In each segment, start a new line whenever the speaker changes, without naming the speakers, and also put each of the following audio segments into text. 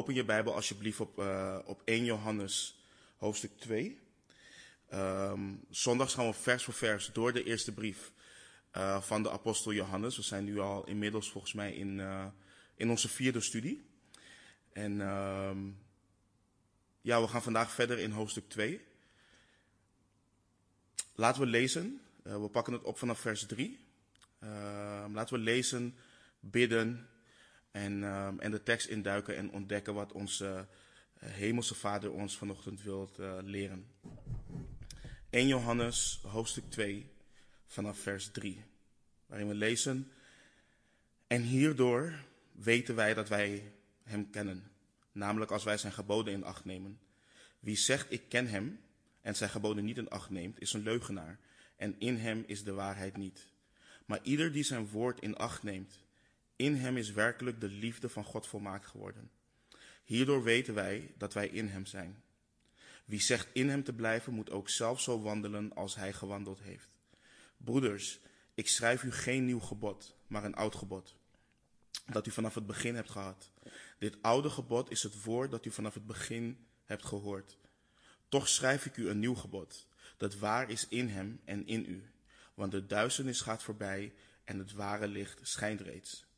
open je Bijbel alsjeblieft op, uh, op 1 Johannes hoofdstuk 2. Um, zondags gaan we vers voor vers door de eerste brief uh, van de apostel Johannes. We zijn nu al inmiddels volgens mij in, uh, in onze vierde studie. En um, ja, we gaan vandaag verder in hoofdstuk 2. Laten we lezen. We pakken het op vanaf vers 3. Ehm, laten we lezen, bidden en, en de tekst induiken en ontdekken wat onze hemelse Vader ons vanochtend wilt leren. 1 Johannes hoofdstuk 2 vanaf vers 3, waarin we lezen: En hierdoor weten wij dat wij Hem kennen, namelijk als wij Zijn geboden in acht nemen. Wie zegt ik ken Hem en Zijn geboden niet in acht neemt, is een leugenaar, en in Hem is de waarheid niet. Maar ieder die Zijn woord in acht neemt, in Hem is werkelijk de liefde van God volmaakt geworden. Hierdoor weten wij dat wij in Hem zijn. Wie zegt in hem te blijven, moet ook zelf zo wandelen als hij gewandeld heeft. Broeders, ik schrijf u geen nieuw gebod, maar een oud gebod, dat u vanaf het begin hebt gehad. Dit oude gebod is het woord dat u vanaf het begin hebt gehoord. Toch schrijf ik u een nieuw gebod, dat waar is in hem en in u. Want de duisternis gaat voorbij en het ware licht schijnt reeds.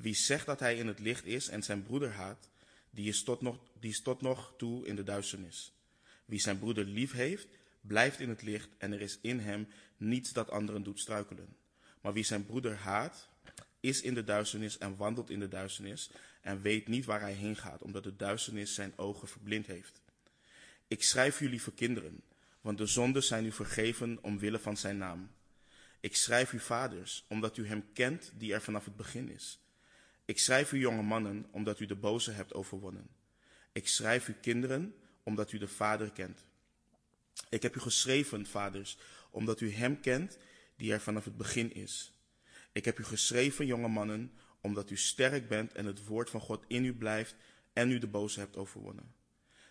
Wie zegt dat hij in het licht is en zijn broeder haat, die is tot nog, die is tot nog toe in de duisternis. Wie zijn broeder lief heeft, blijft in het licht en er is in hem niets dat anderen doet struikelen. Maar wie zijn broeder haat, is in de duisternis en wandelt in de duisternis en weet niet waar hij heen gaat, omdat de duisternis zijn ogen verblind heeft. Ik schrijf u lieve kinderen, want de zonden zijn u vergeven omwille van zijn naam. Ik schrijf u vaders, omdat u hem kent die er vanaf het begin is. Ik schrijf u jonge mannen, omdat u de boze hebt overwonnen. Ik schrijf u kinderen, omdat u de Vader kent. Ik heb u geschreven, vaders, omdat u Hem kent die er vanaf het begin is. Ik heb u geschreven, jonge mannen, omdat u sterk bent en het woord van God in u blijft en u de boze hebt overwonnen.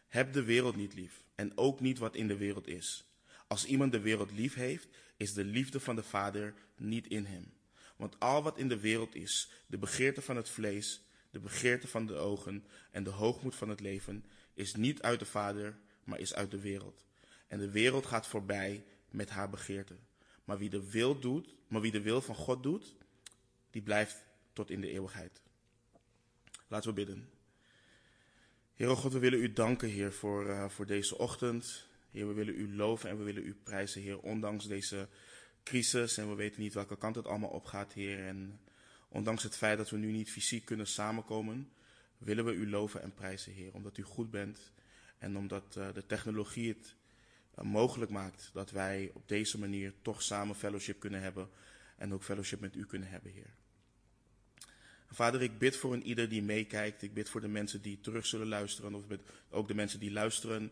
Heb de wereld niet lief en ook niet wat in de wereld is. Als iemand de wereld lief heeft, is de liefde van de Vader niet in hem. Want al wat in de wereld is, de begeerte van het vlees, de begeerte van de ogen en de hoogmoed van het leven, is niet uit de Vader, maar is uit de wereld. En de wereld gaat voorbij met haar begeerte. Maar wie de wil doet, maar wie de wil van God doet, die blijft tot in de eeuwigheid. Laten we bidden. Heer God, we willen u danken, Heer, voor, uh, voor deze ochtend. Heer, we willen u loven en we willen u prijzen, Heer, ondanks deze crisis. En we weten niet welke kant het allemaal opgaat, Heer. En ondanks het feit dat we nu niet fysiek kunnen samenkomen, willen we u loven en prijzen, Heer, omdat u goed bent en omdat uh, de technologie het uh, mogelijk maakt dat wij op deze manier toch samen fellowship kunnen hebben en ook fellowship met u kunnen hebben, Heer. Vader, ik bid voor een ieder die meekijkt. Ik bid voor de mensen die terug zullen luisteren, of ook de mensen die luisteren.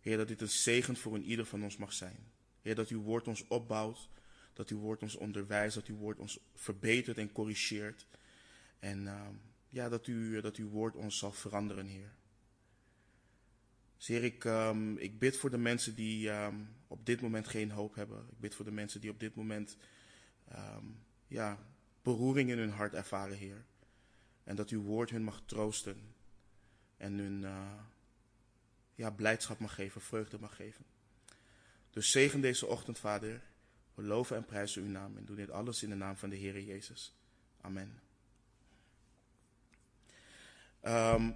Heer, dat dit een zegen voor een ieder van ons mag zijn. Heer, dat uw woord ons opbouwt, dat uw woord ons onderwijst, dat uw woord ons verbetert en corrigeert. En uh, ja, dat, u, dat uw woord ons zal veranderen, Heer. Heer, ik, um, ik bid voor de mensen die um, op dit moment geen hoop hebben. Ik bid voor de mensen die op dit moment ja, beroering in hun hart ervaren, Heer. En dat uw woord hun mag troosten. En hun uh, ja, blijdschap mag geven, vreugde mag geven. Dus zegen deze ochtend, Vader. We loven en prijzen uw naam en doen dit alles in de naam van de Heer Jezus. Amen. Um,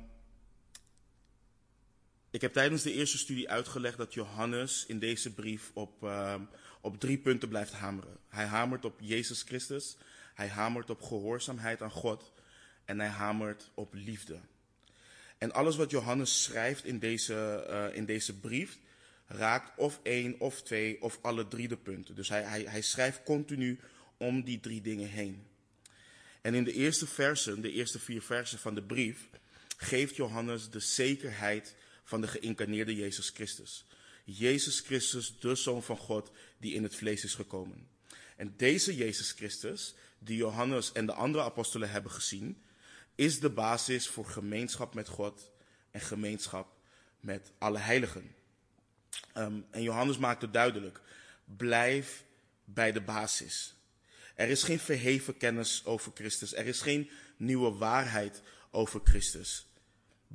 ik heb tijdens de eerste studie uitgelegd dat Johannes in deze brief op, um, op drie punten blijft hameren. Hij hamert op Jezus Christus, hij hamert op gehoorzaamheid aan God en hij hamert op liefde. En alles wat Johannes schrijft in deze, uh, in deze brief raakt of één of twee of alle drie de punten. Dus hij, hij, hij schrijft continu om die drie dingen heen. En in de eerste versen, de eerste vier versen van de brief, geeft Johannes de zekerheid van de geïncarneerde Jezus Christus. Jezus Christus, de Zoon van God, die in het vlees is gekomen. En deze Jezus Christus, die Johannes en de andere apostelen hebben gezien, is de basis voor gemeenschap met God en gemeenschap met alle heiligen. Um, en Johannes maakt het duidelijk: blijf bij de basis. Er is geen verheven kennis over Christus. Er is geen nieuwe waarheid over Christus.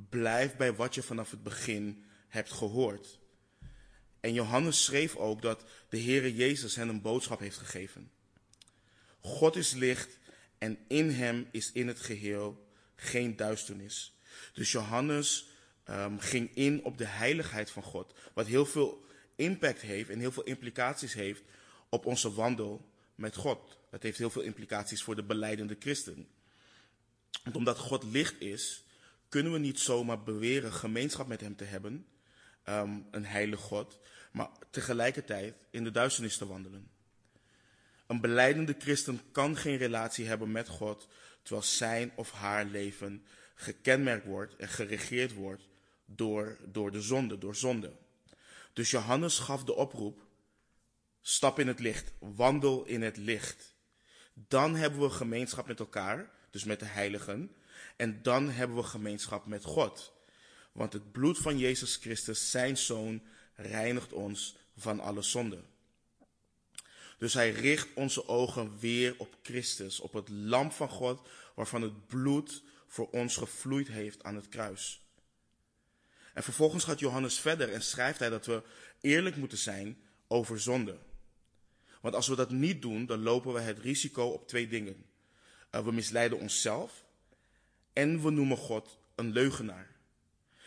blijf bij wat je vanaf het begin hebt gehoord. En Johannes schreef ook dat de Heere Jezus hen een boodschap heeft gegeven. God is licht en in hem is in het geheel geen duisternis. Dus Johannes um, ging in op de heiligheid van God, wat heel veel impact heeft en heel veel implicaties heeft op onze wandel met God. Dat heeft heel veel implicaties voor de beleidende christen. Want omdat God licht is, kunnen we niet zomaar beweren gemeenschap met Hem te hebben, um, een heilige God, maar tegelijkertijd in de duisternis te wandelen. Een beleidende christen kan geen relatie hebben met God, terwijl zijn of haar leven gekenmerkt wordt en geregeerd wordt door, door de zonde, door zonde. Dus Johannes gaf de oproep, stap in het licht, wandel in het licht. Dan hebben we gemeenschap met elkaar, dus met de heiligen, en dan hebben we gemeenschap met God. Want het bloed van Jezus Christus, zijn zoon, reinigt ons van alle zonde. Dus hij richt onze ogen weer op Christus, op het lam van God, waarvan het bloed voor ons gevloeid heeft aan het kruis. En vervolgens gaat Johannes verder en schrijft hij dat we eerlijk moeten zijn over zonde. Want als we dat niet doen, dan lopen we het risico op twee dingen. Uh, we misleiden onszelf en we noemen God een leugenaar.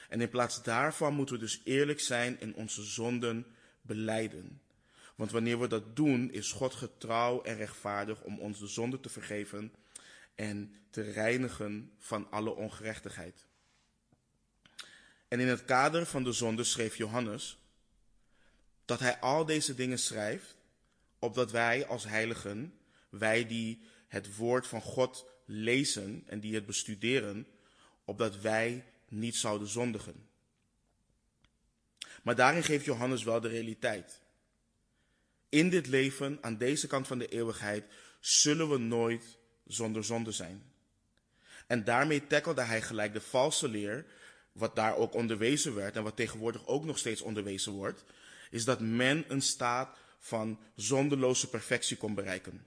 En in plaats daarvan moeten we dus eerlijk zijn en onze zonden beleiden. Want wanneer we dat doen, is God getrouw en rechtvaardig om ons de zonde te vergeven en te reinigen van alle ongerechtigheid. En in het kader van de zonde schreef Johannes dat hij al deze dingen schrijft, opdat wij als heiligen, wij die het woord van God lezen en die het bestuderen, opdat wij niet zouden zondigen. Maar daarin geeft Johannes wel de realiteit. In dit leven, aan deze kant van de eeuwigheid, zullen we nooit zonder zonde zijn. En daarmee tackelde hij gelijk de valse leer, wat daar ook onderwezen werd en wat tegenwoordig ook nog steeds onderwezen wordt, is dat men een staat van zonderloze perfectie kon bereiken.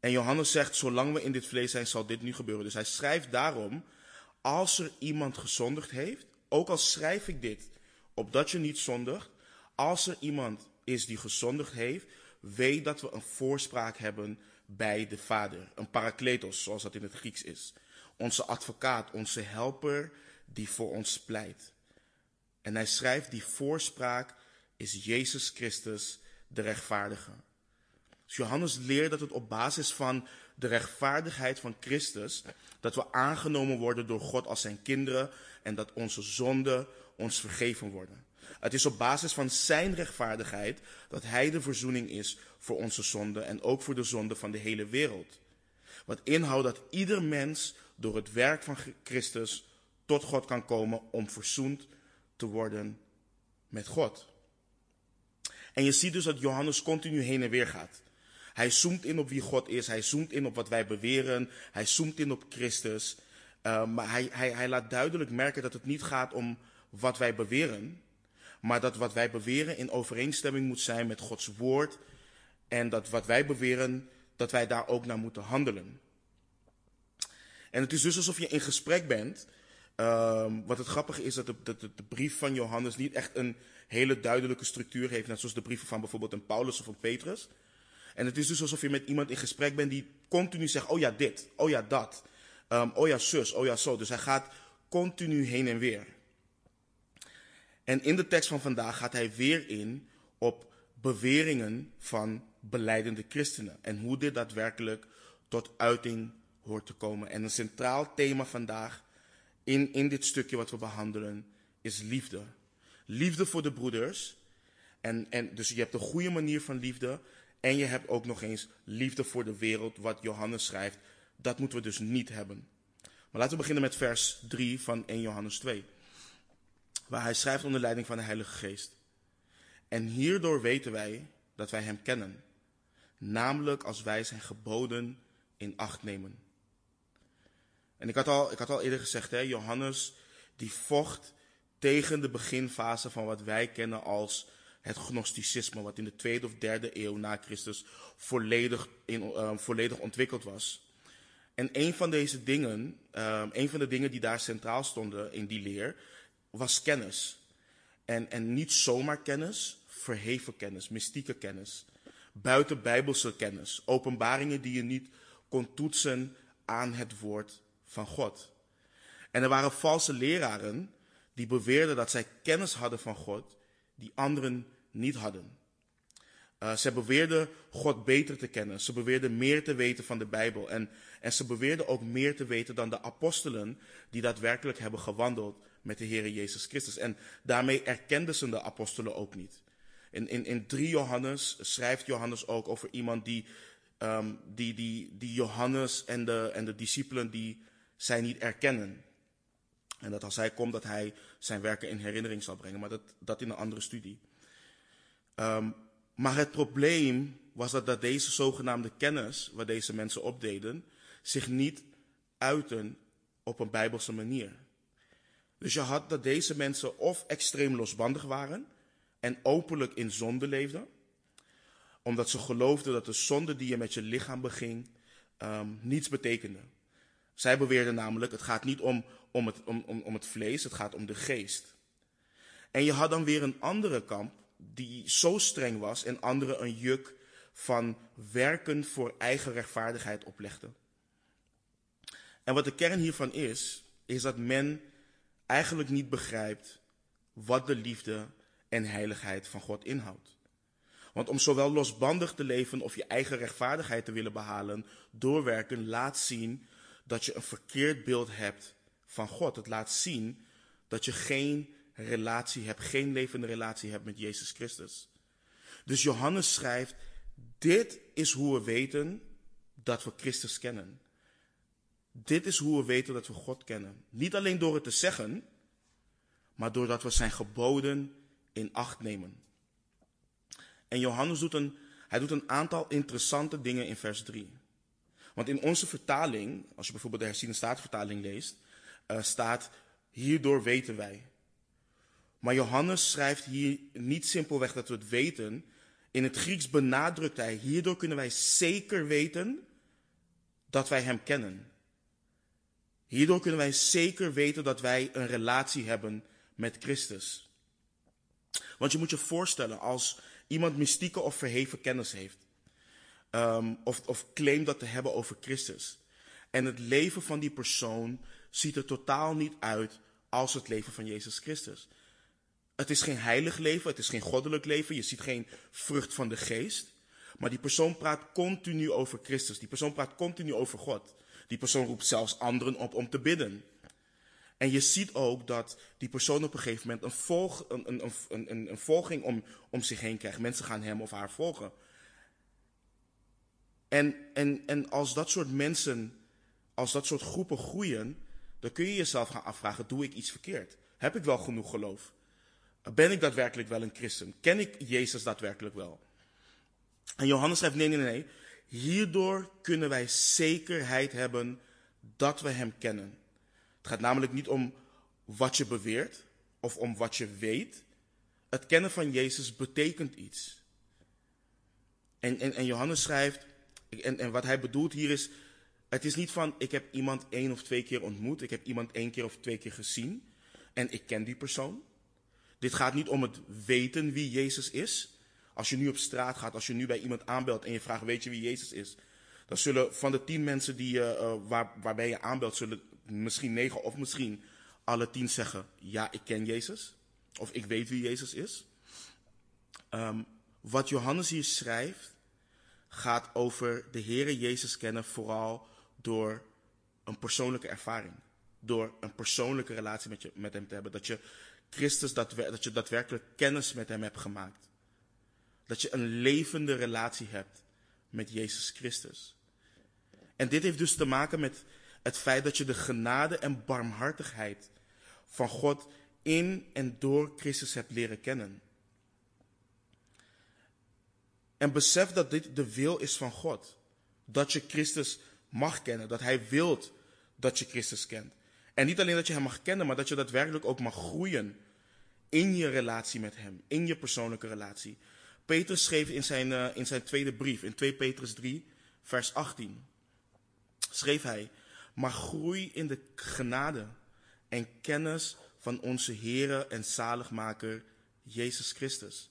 En Johannes zegt, zolang we in dit vlees zijn, zal dit nu gebeuren. Dus hij schrijft daarom, als er iemand gezondigd heeft, ook al schrijf ik dit, opdat je niet zondigt, als er iemand is die gezondigd heeft, weet dat we een voorspraak hebben bij de Vader. Een parakletos, zoals dat in het Grieks is. Onze advocaat, onze helper die voor ons pleit. En hij schrijft, die voorspraak is Jezus Christus, de rechtvaardige. Dus Johannes leert dat het op basis van de rechtvaardigheid van Christus, dat we aangenomen worden door God als zijn kinderen en dat onze zonden ons vergeven worden. Het is op basis van zijn rechtvaardigheid dat hij de verzoening is voor onze zonden en ook voor de zonden van de hele wereld. Wat inhoudt dat ieder mens door het werk van Christus tot God kan komen om verzoend te worden met God. En je ziet dus dat Johannes continu heen en weer gaat. Hij zoomt in op wie God is, hij zoomt in op wat wij beweren, hij zoomt in op Christus. Uh, maar hij, hij, hij laat duidelijk merken dat het niet gaat om wat wij beweren, maar dat wat wij beweren in overeenstemming moet zijn met Gods woord en dat wat wij beweren, dat wij daar ook naar moeten handelen. En het is dus alsof je in gesprek bent. Um, wat het grappige is dat de, de, de, brief van Johannes niet echt een hele duidelijke structuur heeft, net zoals de brieven van bijvoorbeeld een Paulus of een Petrus. En het is dus alsof je met iemand in gesprek bent die continu zegt, oh ja dit, oh ja dat, um, oh ja zus, oh ja zo. Dus hij gaat continu heen en weer. En in de tekst van vandaag gaat hij weer in op beweringen van beleidende christenen en hoe dit daadwerkelijk tot uiting hoort te komen. En een centraal thema vandaag in, in dit stukje wat we behandelen is liefde. Liefde voor de broeders. En, en dus je hebt een goede manier van liefde. En je hebt ook nog eens liefde voor de wereld, wat Johannes schrijft. Dat moeten we dus niet hebben. Maar laten we beginnen met vers 3 van 1 Johannes 2. Waar hij schrijft onder leiding van de Heilige Geest. En hierdoor weten wij dat wij hem kennen. Namelijk als wij zijn geboden in acht nemen. En ik had al, ik had al eerder gezegd, hè, Johannes die vocht tegen de beginfase van wat wij kennen als het gnosticisme, wat in de tweede of derde eeuw na Christus volledig, in, uh, volledig ontwikkeld was. En een van deze dingen, um, een van de dingen die daar centraal stonden in die leer, was kennis. En, en niet zomaar kennis, verheven kennis, mystieke kennis. Buiten bijbelse kennis. Openbaringen die je niet kon toetsen aan het woord van God. En er waren valse leraren die beweerden dat zij kennis hadden van God die anderen niet hadden. Uh, ze beweerden God beter te kennen. Ze beweerden meer te weten van de Bijbel. En, en ze beweerden ook meer te weten dan de apostelen die daadwerkelijk hebben gewandeld met de Heer Jezus Christus. En daarmee erkenden ze de apostelen ook niet. In, in, in 3 Johannes schrijft Johannes ook over iemand die, um, die, die, die Johannes en de, en de discipelen die zij niet erkennen. En dat als hij komt, dat hij zijn werken in herinnering zal brengen. Maar dat, dat in een andere studie. Um, maar het probleem was dat, dat deze zogenaamde kennis, waar deze mensen opdeden, zich niet uiten op een bijbelse manier. Dus je had dat deze mensen of extreem losbandig waren en openlijk in zonde leefden, omdat ze geloofden dat de zonde die je met je lichaam beging um, niets betekende. Zij beweerden namelijk, het gaat niet om, om, het, om, om, om het vlees, het gaat om de geest. En je had dan weer een andere kamp, die zo streng was en anderen een juk van werken voor eigen rechtvaardigheid oplegde. En wat de kern hiervan is, is dat men eigenlijk niet begrijpt wat de liefde en heiligheid van God inhoudt. Want om zowel losbandig te leven of je eigen rechtvaardigheid te willen behalen, doorwerken laat zien dat je een verkeerd beeld hebt van God. Het laat zien dat je geen relatie hebt, geen levende relatie hebt met Jezus Christus. Dus Johannes schrijft, dit is hoe we weten dat we Christus kennen. Dit is hoe we weten dat we God kennen. Niet alleen door het te zeggen, maar doordat we zijn geboden in acht nemen. En Johannes doet een, hij doet een aantal interessante dingen in vers 3. Want in onze vertaling, als je bijvoorbeeld de herziene staatvertaling leest, uh, staat, hierdoor weten wij. Maar Johannes schrijft hier niet simpelweg dat we het weten. In het Grieks benadrukt hij, hierdoor kunnen wij zeker weten dat wij Hem kennen. Hierdoor kunnen wij zeker weten dat wij een relatie hebben met Christus. Want je moet je voorstellen, als iemand mystieke of verheven kennis heeft, um, of, of claimt dat te hebben over Christus, en het leven van die persoon ziet er totaal niet uit als het leven van Jezus Christus. Het is geen heilig leven, het is geen goddelijk leven. Je ziet geen vrucht van de geest. Maar die persoon praat continu over Christus. Die persoon praat continu over God. Die persoon roept zelfs anderen op om te bidden. En je ziet ook dat die persoon op een gegeven moment een, een, een, een volging om, om zich heen krijgt. Mensen gaan hem of haar volgen. En, en, en als dat soort mensen, als dat soort groepen groeien, dan kun je jezelf gaan afvragen: doe ik iets verkeerd? Heb ik wel genoeg geloof? Ben ik daadwerkelijk wel een christen? Ken ik Jezus daadwerkelijk wel? En Johannes schrijft, nee, nee, nee. Hierdoor kunnen wij zekerheid hebben dat we Hem kennen. Het gaat namelijk niet om wat je beweert of om wat je weet. Het kennen van Jezus betekent iets. En, en, en Johannes schrijft, en, en wat hij bedoelt hier is, het is niet van ik heb iemand één of twee keer ontmoet, ik heb iemand één keer of twee keer gezien en ik ken die persoon. Dit gaat niet om het weten wie Jezus is. Als je nu op straat gaat, als je nu bij iemand aanbelt en je vraagt, weet je wie Jezus is? Dan zullen van de tien mensen die, uh, waar, waarbij je aanbelt, zullen misschien negen of misschien alle tien zeggen, ja, ik ken Jezus. Of ik weet wie Jezus is. Um, wat Johannes hier schrijft, gaat over de Heere Jezus kennen vooral door een persoonlijke ervaring. Door een persoonlijke relatie met, je, met hem te hebben. Dat je Christus, dat, dat je daadwerkelijk kennis met Hem hebt gemaakt. Dat je een levende relatie hebt met Jezus Christus. En dit heeft dus te maken met het feit dat je de genade en barmhartigheid van God in en door Christus hebt leren kennen. En besef dat dit de wil is van God. Dat je Christus mag kennen. Dat Hij wilt dat je Christus kent. En niet alleen dat je Hem mag kennen, maar dat je daadwerkelijk ook mag groeien in je relatie met Hem, in je persoonlijke relatie. Petrus schreef in zijn, uh, in zijn tweede brief, in 2 Petrus 3, vers 18. schreef hij, maar groei in de genade en kennis van onze Heere en Zaligmaker Jezus Christus.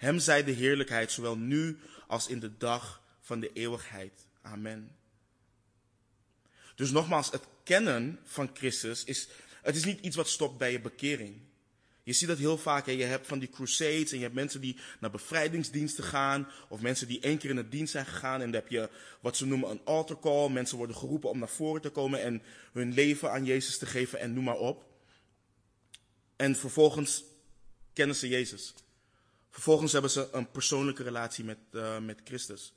Hem zij de heerlijkheid, zowel nu als in de dag van de eeuwigheid. Amen. Dus nogmaals, het kennen van Christus is, het is niet iets wat stopt bij je bekering. Je ziet dat heel vaak. Je hebt van die crusades en je hebt mensen die naar bevrijdingsdiensten gaan. Of mensen die één keer in het dienst zijn gegaan. En dan heb je wat ze noemen een altar call. Mensen worden geroepen om naar voren te komen en hun leven aan Jezus te geven en noem maar op. En vervolgens kennen ze Jezus. Vervolgens hebben ze een persoonlijke relatie met, uh, met Christus.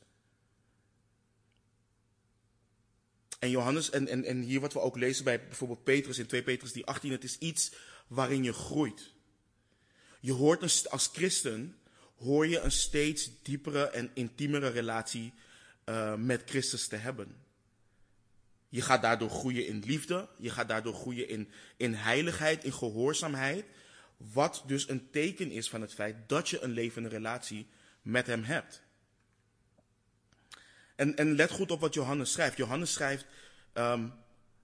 En Johannes, en, en, en hier wat we ook lezen bij bijvoorbeeld Petrus in 2 Petrus die 18, het is iets waarin je groeit. Je hoort als christen, hoor je een steeds diepere en intiemere relatie uh, met Christus te hebben. Je gaat daardoor groeien in liefde, je gaat daardoor groeien in, in heiligheid, in gehoorzaamheid. Wat dus een teken is van het feit dat je een levende relatie met hem hebt. En, en let goed op wat Johannes schrijft. Johannes schrijft, um,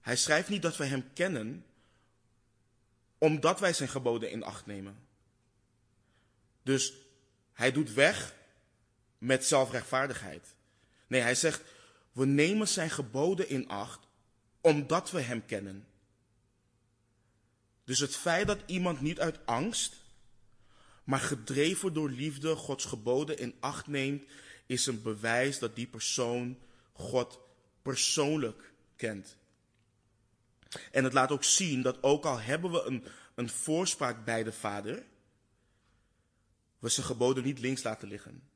hij schrijft niet dat we hem kennen omdat wij zijn geboden in acht nemen. Dus hij doet weg met zelfrechtvaardigheid. Nee, hij zegt, we nemen zijn geboden in acht omdat we hem kennen. Dus het feit dat iemand niet uit angst, maar gedreven door liefde Gods geboden in acht neemt, is een bewijs dat die persoon God persoonlijk kent. En het laat ook zien dat ook al hebben we een, een voorspraak bij de Vader, we zijn geboden niet links laten liggen.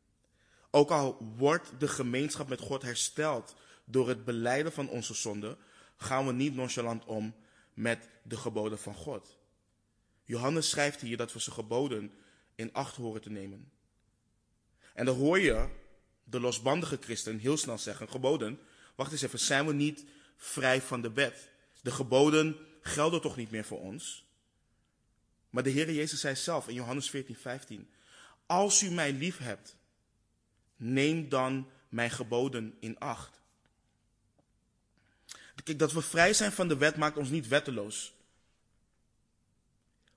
Ook al wordt de gemeenschap met God hersteld door het beleiden van onze zonde, gaan we niet nonchalant om met de geboden van God. Johannes schrijft hier dat we zijn geboden in acht horen te nemen. En dan hoor je de losbandige christen heel snel zeggen, geboden, wacht eens even, zijn we niet vrij van de wet? De geboden gelden toch niet meer voor ons? Maar de Heer Jezus zei zelf in Johannes 14, 15, als u mij lief hebt, neem dan mijn geboden in acht. Kijk, dat we vrij zijn van de wet maakt ons niet wetteloos.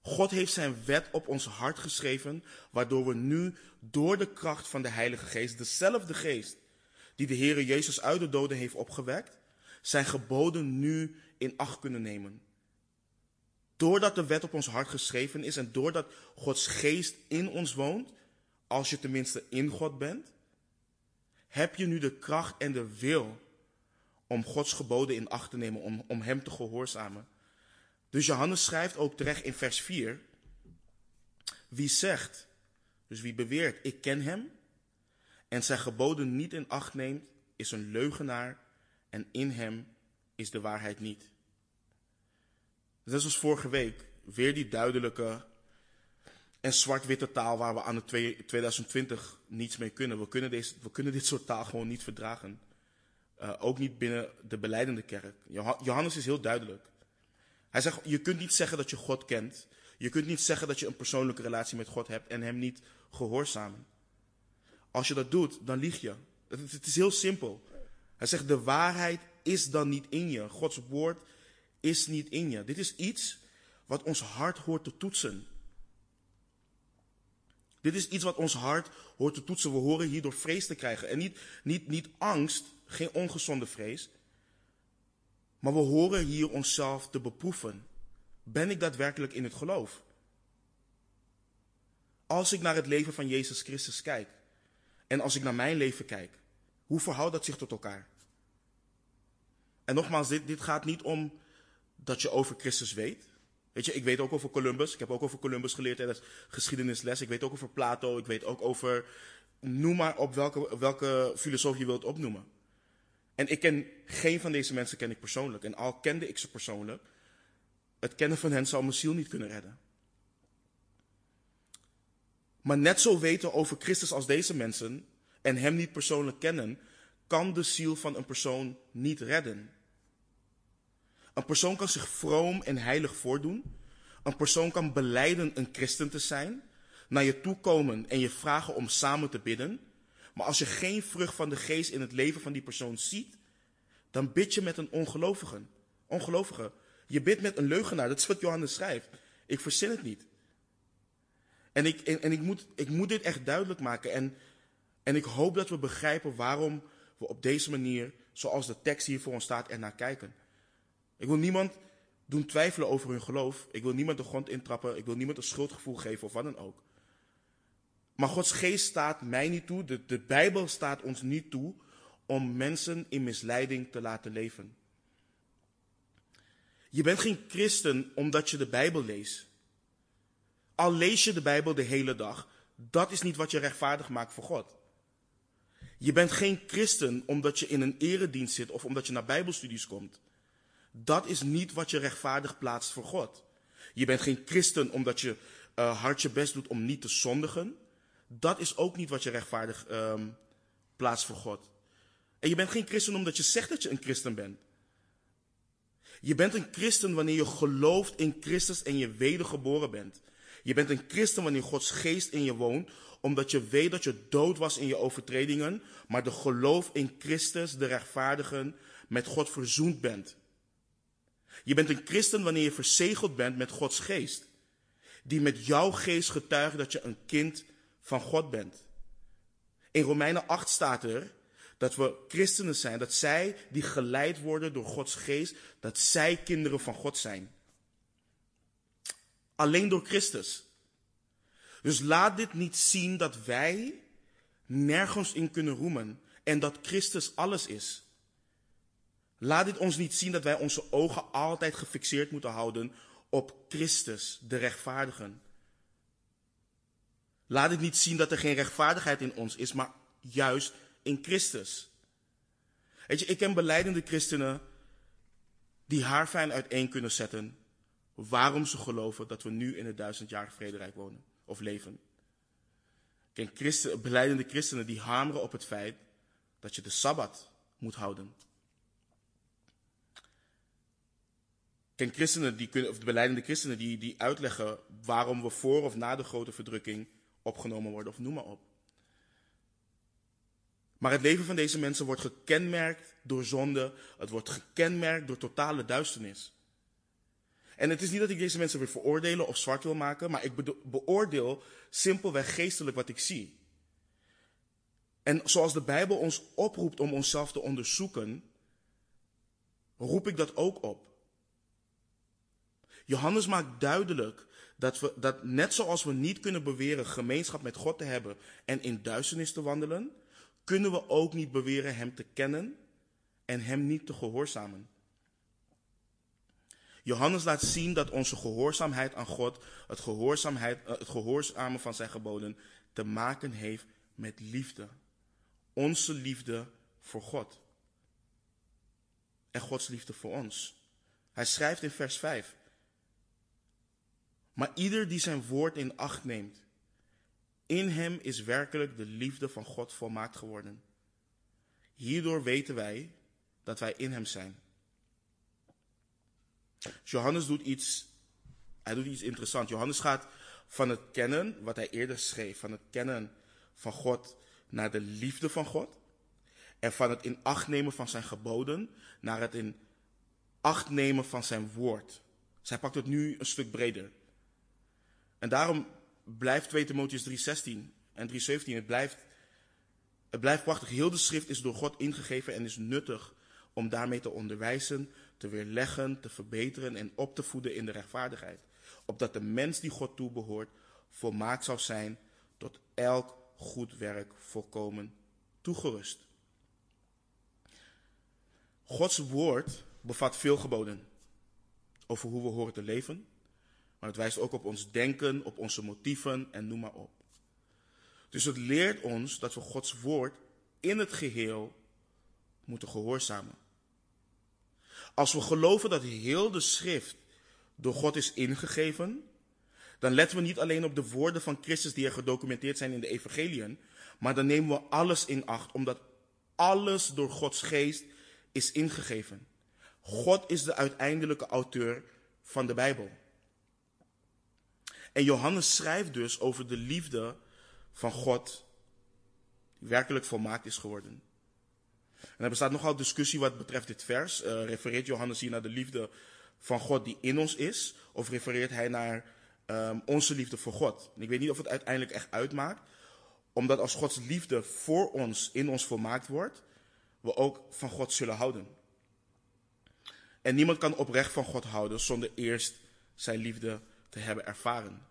God heeft zijn wet op ons hart geschreven, waardoor we nu door de kracht van de Heilige Geest, dezelfde Geest die de Heere Jezus uit de doden heeft opgewekt, zijn geboden nu in acht kunnen nemen. Doordat de wet op ons hart geschreven is en doordat Gods Geest in ons woont, als je tenminste in God bent, heb je nu de kracht en de wil om Gods geboden in acht te nemen, om, om Hem te gehoorzamen. Dus Johannes schrijft ook terecht in vers 4, wie zegt, dus wie beweert, ik ken Hem, en zijn geboden niet in acht neemt, is een leugenaar en in Hem is de waarheid niet. Net zoals vorige week, weer die duidelijke en zwart-witte taal waar we aan het 2020 niets mee kunnen. We kunnen, deze, we kunnen dit soort taal gewoon niet verdragen. Uh, ook niet binnen de beleidende kerk. Johannes is heel duidelijk. Hij zegt, je kunt niet zeggen dat je God kent. Je kunt niet zeggen dat je een persoonlijke relatie met God hebt en hem niet gehoorzamen. Als je dat doet, dan lieg je. Het, het is heel simpel. Hij zegt, de waarheid is dan niet in je. Gods woord is niet in je. Dit is iets wat ons hart hoort te toetsen. Dit is iets wat ons hart hoort te toetsen. We horen hierdoor vrees te krijgen. En niet, niet, niet angst, geen ongezonde vrees. Maar we horen hier onszelf te beproeven. Ben ik daadwerkelijk in het geloof? Als ik naar het leven van Jezus Christus kijk. En als ik naar mijn leven kijk. Hoe verhoudt dat zich tot elkaar? En nogmaals, dit, gaat niet om dat je over Christus weet. Weet je, ik weet ook over Columbus. Ik heb ook over Columbus geleerd tijdens geschiedenisles. Ik weet ook over Plato. Ik weet ook over, noem maar op welke, welke filosoof je wilt opnoemen. En ik ken geen van deze mensen ken ik persoonlijk. En al kende ik ze persoonlijk, het kennen van hen zou mijn ziel niet kunnen redden. Maar net zo weten over Christus als deze mensen en hem niet persoonlijk kennen, kan de ziel van een persoon niet redden. Een persoon kan zich vroom en heilig voordoen. Een persoon kan beleiden een christen te zijn, naar je toe komen en je vragen om samen te bidden. Maar als je geen vrucht van de geest in het leven van die persoon ziet, dan bid je met een ongelovige. Ongelovige. Je bidt met een leugenaar. Dat is wat Johannes schrijft. Ik verzin het niet. En ik, en, ik, moet, ik moet dit echt duidelijk maken. En, en ik hoop dat we begrijpen waarom we op deze manier, zoals de tekst hier voor ons staat, er naar kijken. Ik wil niemand doen twijfelen over hun geloof. Ik wil niemand de grond intrappen. Ik wil niemand een schuldgevoel geven of wat dan ook. Maar Gods geest staat mij niet toe, de, de Bijbel staat ons niet toe om mensen in misleiding te laten leven. Je bent geen christen omdat je de Bijbel leest. Al lees je de Bijbel de hele dag, dat is niet wat je rechtvaardig maakt voor God. Je bent geen christen omdat je in een eredienst zit of omdat je naar Bijbelstudies komt. Dat is niet wat je rechtvaardig plaatst voor God. Je bent geen christen omdat je uh, hard je best doet om niet te zondigen. Dat is ook niet wat je rechtvaardig um, plaatst voor God. En je bent geen christen omdat je zegt dat je een christen bent. Je bent een christen wanneer je gelooft in Christus en je wedergeboren bent. Je bent een christen wanneer Gods geest in je woont, omdat je weet dat je dood was in je overtredingen, maar de geloof in Christus, de rechtvaardigen, met God verzoend bent. Je bent een christen wanneer je verzegeld bent met Gods geest, die met jouw geest getuigt dat je een kind van God bent. In Romeinen 8 staat er dat we christenen zijn, dat zij die geleid worden door Gods geest, dat zij kinderen van God zijn. Alleen door Christus. Dus laat dit niet zien dat wij nergens in kunnen roemen en dat Christus alles is. Laat dit ons niet zien dat wij onze ogen altijd gefixeerd moeten houden op Christus, de rechtvaardigen. Laat dit niet zien dat er geen rechtvaardigheid in ons is, maar juist in Christus. Weet je, ik ken beleidende christenen die haar fijn uiteen kunnen zetten waarom ze geloven dat we nu in het duizendjarig vrederijk wonen of leven. Ik ken christen, beleidende christenen die hameren op het feit dat je de Sabbat moet houden. Ik ken christenen die kunnen, of beleidende christenen die, die uitleggen waarom we voor of na de grote verdrukking opgenomen worden of noem maar op. Maar het leven van deze mensen wordt gekenmerkt door zonde. Het wordt gekenmerkt door totale duisternis. En het is niet dat ik deze mensen wil veroordelen of zwart wil maken, maar ik beoordeel simpelweg geestelijk wat ik zie. En zoals de Bijbel ons oproept om onszelf te onderzoeken, roep ik dat ook op. Johannes maakt duidelijk dat, we, dat net zoals we niet kunnen beweren gemeenschap met God te hebben en in duisternis te wandelen, kunnen we ook niet beweren Hem te kennen en Hem niet te gehoorzamen. Johannes laat zien dat onze gehoorzaamheid aan God, het, gehoorzaamheid, eh, het gehoorzamen van zijn geboden, te maken heeft met liefde. Onze liefde voor God. En Gods liefde voor ons. Hij schrijft in vers 5. Maar ieder die zijn woord in acht neemt, in hem is werkelijk de liefde van God volmaakt geworden. Hierdoor weten wij dat wij in hem zijn. Johannes doet iets, hij doet iets interessants. Johannes gaat van het kennen, wat hij eerder schreef, van het kennen van God naar de liefde van God. En van het in acht nemen van zijn geboden naar het in acht nemen van zijn woord. Zij pakt het nu een stuk breder. En daarom blijft 2 Timotheus 3:16 en 3:17, het blijft, het blijft prachtig. Heel de schrift is door God ingegeven en is nuttig om daarmee te onderwijzen, te weerleggen, te verbeteren en op te voeden in de rechtvaardigheid. Opdat de mens die God toebehoort volmaakt zou zijn tot elk goed werk volkomen toegerust. Gods woord bevat veel geboden over hoe we horen te leven, maar het wijst ook op ons denken, op onze motieven en noem maar op. Dus het leert ons dat we Gods woord in het geheel moeten gehoorzamen. Als we geloven dat heel de schrift door God is ingegeven, dan letten we niet alleen op de woorden van Christus die er gedocumenteerd zijn in de evangeliën, maar dan nemen we alles in acht, omdat alles door Gods geest is ingegeven. God is de uiteindelijke auteur van de Bijbel. En Johannes schrijft dus over de liefde van God, die werkelijk volmaakt is geworden. En er bestaat nogal discussie wat betreft dit vers. Uh, refereert Johannes hier naar de liefde van God die in ons is? Of refereert hij naar um, onze liefde voor God? En ik weet niet of het uiteindelijk echt uitmaakt. Omdat als Gods liefde voor ons, in ons volmaakt wordt, we ook van God zullen houden. En niemand kan oprecht van God houden zonder eerst zijn liefde te hebben ervaren.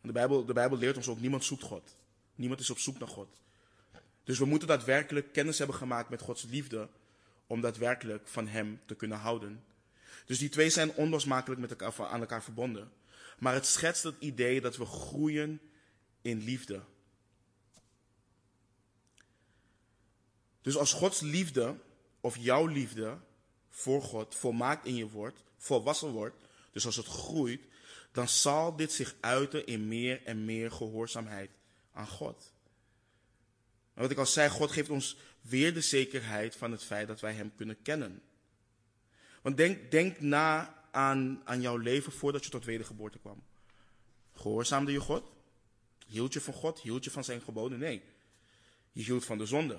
De Bijbel, de Bijbel leert ons ook, niemand zoekt God. Niemand is op zoek naar God. Dus we moeten daadwerkelijk kennis hebben gemaakt met Gods liefde om daadwerkelijk van Hem te kunnen houden. Dus die twee zijn onlosmakelijk met elkaar, aan elkaar verbonden. Maar het schetst het idee dat we groeien in liefde. Dus als Gods liefde of jouw liefde voor God volmaakt in je wordt, volwassen wordt, dus als het groeit, dan zal dit zich uiten in meer en meer gehoorzaamheid aan God. En wat ik al zei, God geeft ons weer de zekerheid van het feit dat wij Hem kunnen kennen. Want denk, denk na aan, aan jouw leven voordat je tot wedergeboorte kwam. Gehoorzaamde je God? Hield je van God? Hield je van zijn geboden? Nee. Je hield van de zonde.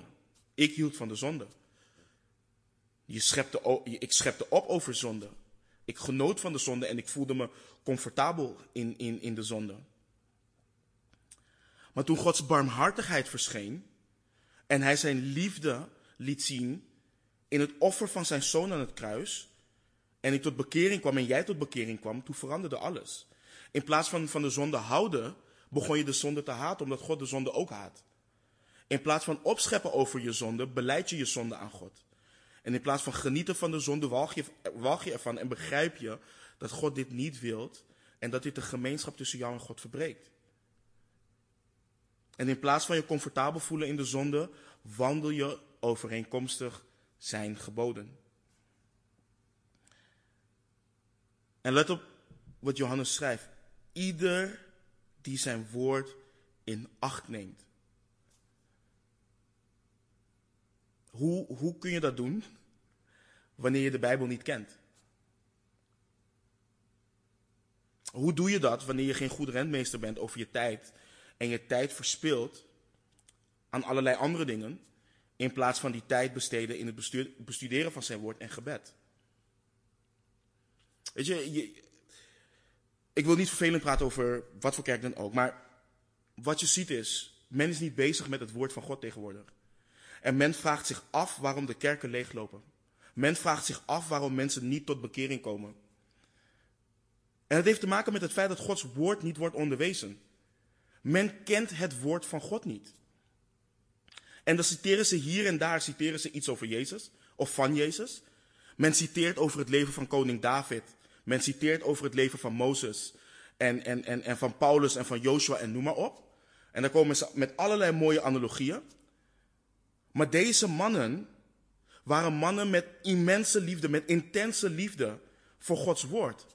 Ik hield van de zonde. Je schepte, ik schepte op over zonde. Ik genoot van de zonde en ik voelde me comfortabel in, in, in de zonde. Maar toen Gods barmhartigheid verscheen en hij zijn liefde liet zien in het offer van zijn zoon aan het kruis, en ik tot bekering kwam en jij tot bekering kwam, toen veranderde alles. In plaats van van de zonde houden, begon je de zonde te haten, omdat God de zonde ook haat. In plaats van opscheppen over je zonde, beleid je je zonde aan God. En in plaats van genieten van de zonde, walg je, je ervan en begrijp je dat God dit niet wilt en dat dit de gemeenschap tussen jou en God verbreekt. En in plaats van je comfortabel voelen in de zonde, wandel je overeenkomstig zijn geboden. En let op wat Johannes schrijft. Ieder die zijn woord in acht neemt. Hoe, hoe kun je dat doen wanneer je de Bijbel niet kent? Hoe doe je dat wanneer je geen goed rentmeester bent over je tijd en je tijd verspilt aan allerlei andere dingen, in plaats van die tijd besteden in het bestuderen van zijn woord en gebed? Weet je, je, ik wil niet vervelend praten over wat voor kerk dan ook, maar wat je ziet is, men is niet bezig met het woord van God tegenwoordig. En men vraagt zich af waarom de kerken leeglopen. Men vraagt zich af waarom mensen niet tot bekering komen. En het heeft te maken met het feit dat Gods woord niet wordt onderwezen. Men kent het woord van God niet. En dan citeren ze hier en daar citeren ze iets over Jezus of van Jezus. Men citeert over het leven van koning David. Men citeert over het leven van Mozes en, en, en, en van Paulus en van Joshua en noem maar op. En dan komen ze met allerlei mooie analogieën. Maar deze mannen waren mannen met immense liefde, met intense liefde voor Gods woord.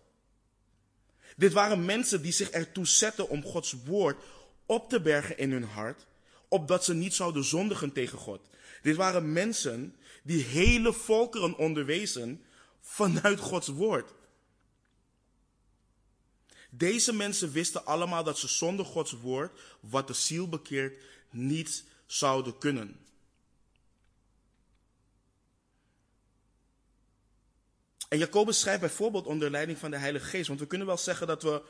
Dit waren mensen die zich ertoe zetten om Gods woord op te bergen in hun hart, opdat ze niet zouden zondigen tegen God. Dit waren mensen die hele volkeren onderwezen vanuit Gods woord. Deze mensen wisten allemaal dat ze zonder Gods woord, wat de ziel bekeert, niet zouden kunnen. En Jacobus schrijft bijvoorbeeld onder leiding van de Heilige Geest, want we kunnen wel zeggen dat we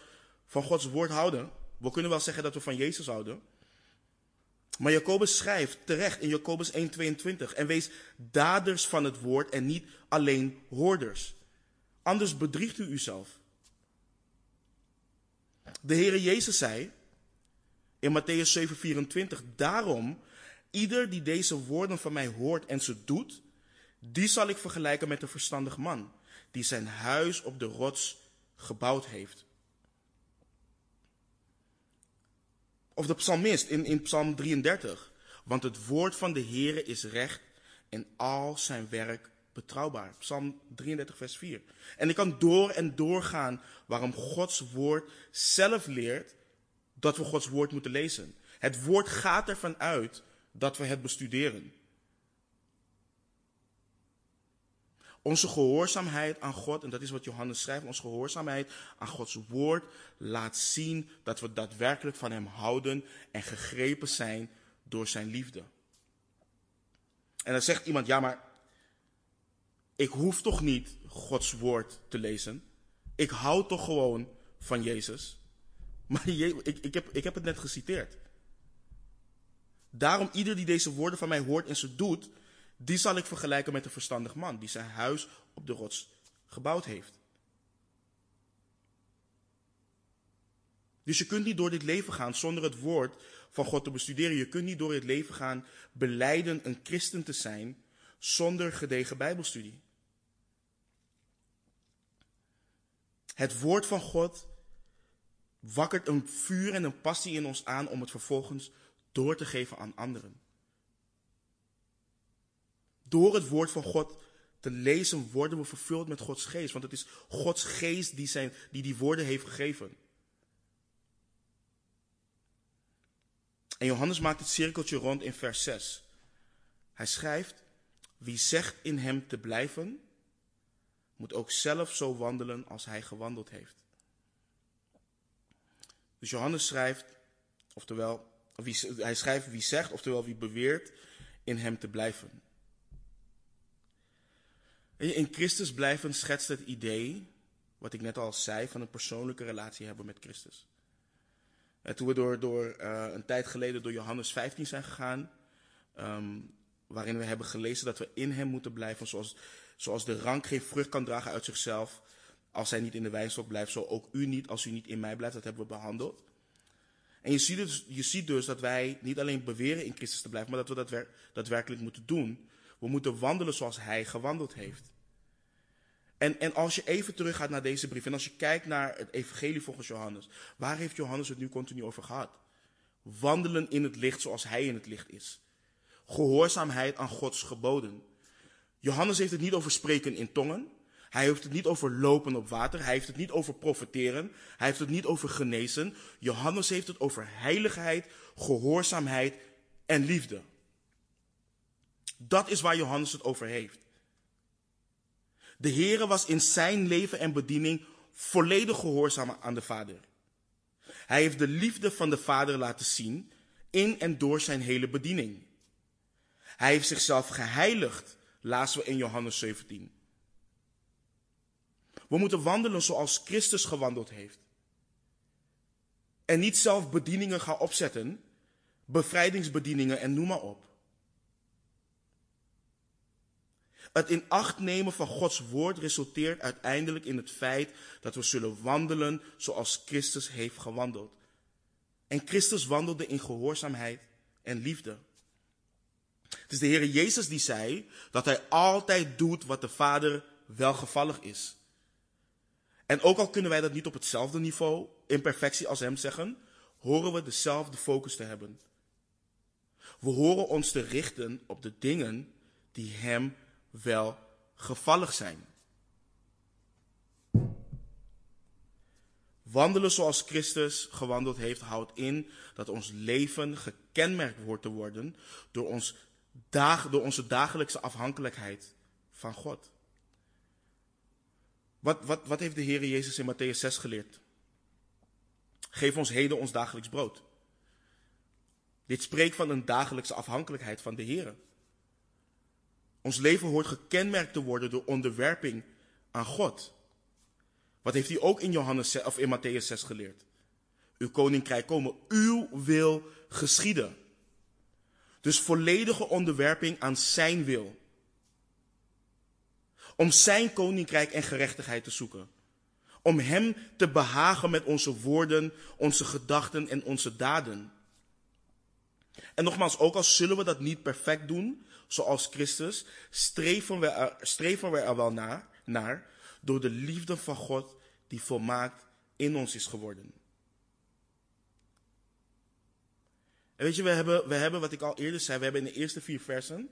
van Gods woord houden. We kunnen wel zeggen dat we van Jezus houden. Maar Jacobus schrijft terecht in Jacobus 1:22 en wees daders van het woord en niet alleen hoorders. Anders bedriegt u uzelf. De Heere Jezus zei in Matthäus 7:24, daarom, ieder die deze woorden van mij hoort en ze doet, die zal ik vergelijken met een verstandig man die zijn huis op de rots gebouwd heeft. Of de psalmist in, in Psalm 33. Want het woord van de Heere is recht en al zijn werk betrouwbaar. Psalm 33, vers 4. En ik kan door en door gaan waarom Gods woord zelf leert dat we Gods woord moeten lezen. Het woord gaat ervan uit dat we het bestuderen. Onze gehoorzaamheid aan God, en dat is wat Johannes schrijft, onze gehoorzaamheid aan Gods woord laat zien dat we daadwerkelijk van Hem houden en gegrepen zijn door Zijn liefde. En dan zegt iemand, ja maar ik hoef toch niet Gods woord te lezen. Ik hou toch gewoon van Jezus. Maar ik, ik, heb, ik heb het net geciteerd. Daarom ieder die deze woorden van mij hoort en ze doet, die zal ik vergelijken met een verstandig man die zijn huis op de rots gebouwd heeft. Dus je kunt niet door dit leven gaan zonder het woord van God te bestuderen. Je kunt niet door dit leven gaan beleiden een christen te zijn zonder gedegen bijbelstudie. Het woord van God wakkert een vuur en een passie in ons aan om het vervolgens door te geven aan anderen. Door het woord van God te lezen worden we vervuld met Gods geest. Want het is Gods geest die, zijn, die die woorden heeft gegeven. En Johannes maakt het cirkeltje rond in vers 6. Hij schrijft, wie zegt in hem te blijven, moet ook zelf zo wandelen als hij gewandeld heeft. Dus Johannes schrijft, oftewel, wie, hij schrijft wie zegt, oftewel wie beweert in hem te blijven. In Christus blijven schetst het idee, wat ik net al zei, van een persoonlijke relatie hebben met Christus. En toen we door, door uh, een tijd geleden door Johannes 15 zijn gegaan, um, waarin we hebben gelezen dat we in hem moeten blijven, zoals, zoals de rank geen vrucht kan dragen uit zichzelf, als hij niet in de wijnstok blijft, zo ook u niet als u niet in mij blijft. Dat hebben we behandeld. En je ziet, dus, je ziet dus dat wij niet alleen beweren in Christus te blijven, maar dat we dat wer daadwerkelijk moeten doen. We moeten wandelen zoals hij gewandeld heeft. En, en als je even teruggaat naar deze brief en als je kijkt naar het evangelie volgens Johannes, waar heeft Johannes het nu continu over gehad? Wandelen in het licht zoals hij in het licht is. Gehoorzaamheid aan Gods geboden. Johannes heeft het niet over spreken in tongen. Hij heeft het niet over lopen op water. Hij heeft het niet over profeteren. Hij heeft het niet over genezen. Johannes heeft het over heiligheid, gehoorzaamheid en liefde. Dat is waar Johannes het over heeft. De Heere was in zijn leven en bediening volledig gehoorzaam aan de Vader. Hij heeft de liefde van de Vader laten zien in en door zijn hele bediening. Hij heeft zichzelf geheiligd, lazen we in Johannes 17. We moeten wandelen zoals Christus gewandeld heeft. En niet zelf bedieningen gaan opzetten, bevrijdingsbedieningen en noem maar op. Het in acht nemen van Gods woord resulteert uiteindelijk in het feit dat we zullen wandelen zoals Christus heeft gewandeld. En Christus wandelde in gehoorzaamheid en liefde. Het is de Heer Jezus die zei dat hij altijd doet wat de Vader welgevallig is. En ook al kunnen wij dat niet op hetzelfde niveau, in perfectie als Hem zeggen, horen we dezelfde focus te hebben. We horen ons te richten op de dingen die Hem wel gevallig zijn. Wandelen zoals Christus gewandeld heeft, houdt in dat ons leven gekenmerkt wordt te worden door, ons dag, door onze dagelijkse afhankelijkheid van God. Wat, wat, wat heeft de Heer Jezus in Matthäus 6 geleerd? Geef ons heden ons dagelijks brood. Dit spreekt van een dagelijkse afhankelijkheid van de Heer. Ons leven hoort gekenmerkt te worden door onderwerping aan God. Wat heeft hij ook in, Johannes, of in Matthäus 6 geleerd? Uw koninkrijk komen, uw wil geschieden. Dus volledige onderwerping aan zijn wil. Om zijn koninkrijk en gerechtigheid te zoeken. Om hem te behagen met onze woorden, onze gedachten en onze daden. En nogmaals, ook al zullen we dat niet perfect doen, zoals Christus, streven we er, streven we er wel naar, naar door de liefde van God die volmaakt in ons is geworden. En weet je, we hebben, we hebben wat ik al eerder zei, we hebben in de eerste vier versen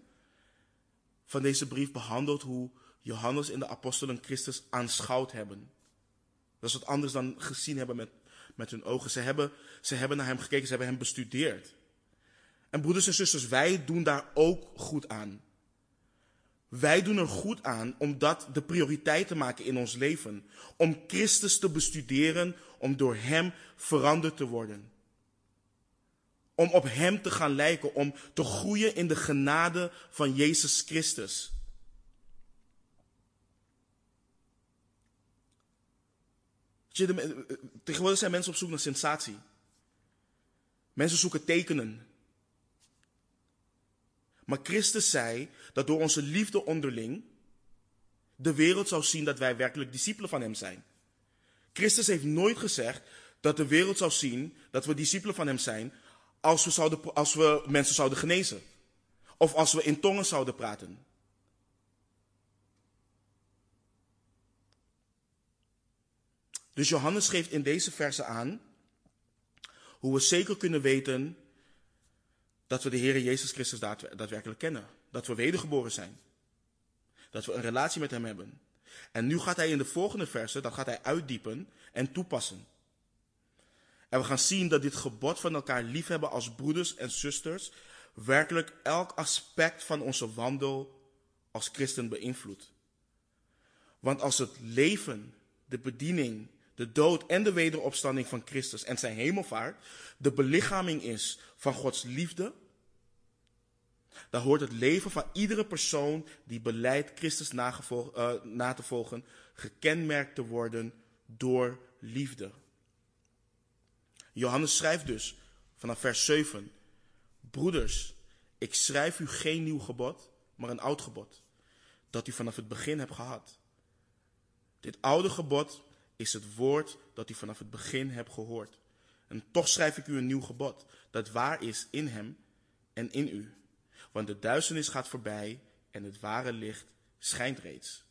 van deze brief behandeld hoe Johannes en de apostelen Christus aanschouwd hebben. Dat is wat anders dan gezien hebben met, met hun ogen. Ze hebben, ze hebben naar hem gekeken, ze hebben hem bestudeerd. En broeders en zusters, wij doen daar ook goed aan. Wij doen er goed aan om dat de prioriteit te maken in ons leven. Om Christus te bestuderen, om door Hem veranderd te worden. Om op Hem te gaan lijken, om te groeien in de genade van Jezus Christus. Tegenwoordig zijn mensen op zoek naar sensatie. Mensen zoeken tekenen. Maar Christus zei dat door onze liefde onderling de wereld zou zien dat wij werkelijk discipelen van Hem zijn. Christus heeft nooit gezegd dat de wereld zou zien dat we discipelen van Hem zijn als we, zouden, als we mensen zouden genezen. Of als we in tongen zouden praten. Dus Johannes geeft in deze verse aan hoe we zeker kunnen weten dat we de Heer Jezus Christus daadwerkelijk kennen. Dat we wedergeboren zijn. Dat we een relatie met Hem hebben. En nu gaat hij in de volgende verse, dat gaat hij uitdiepen en toepassen. En we gaan zien dat dit gebod van elkaar liefhebben als broeders en zusters werkelijk elk aspect van onze wandel als christen beïnvloedt. Want als het leven, de bediening, de dood en de wederopstanding van Christus en zijn hemelvaart de belichaming is van Gods liefde, dan hoort het leven van iedere persoon die beleidt Christus uh, na te volgen gekenmerkt te worden door liefde. Johannes schrijft dus vanaf vers 7: Broeders, ik schrijf u geen nieuw gebod, maar een oud gebod, dat u vanaf het begin hebt gehad. Dit oude gebod is het woord dat u vanaf het begin hebt gehoord. En toch schrijf ik u een nieuw gebod, dat waar is in hem en in u. Want de duisternis gaat voorbij en het ware licht schijnt reeds.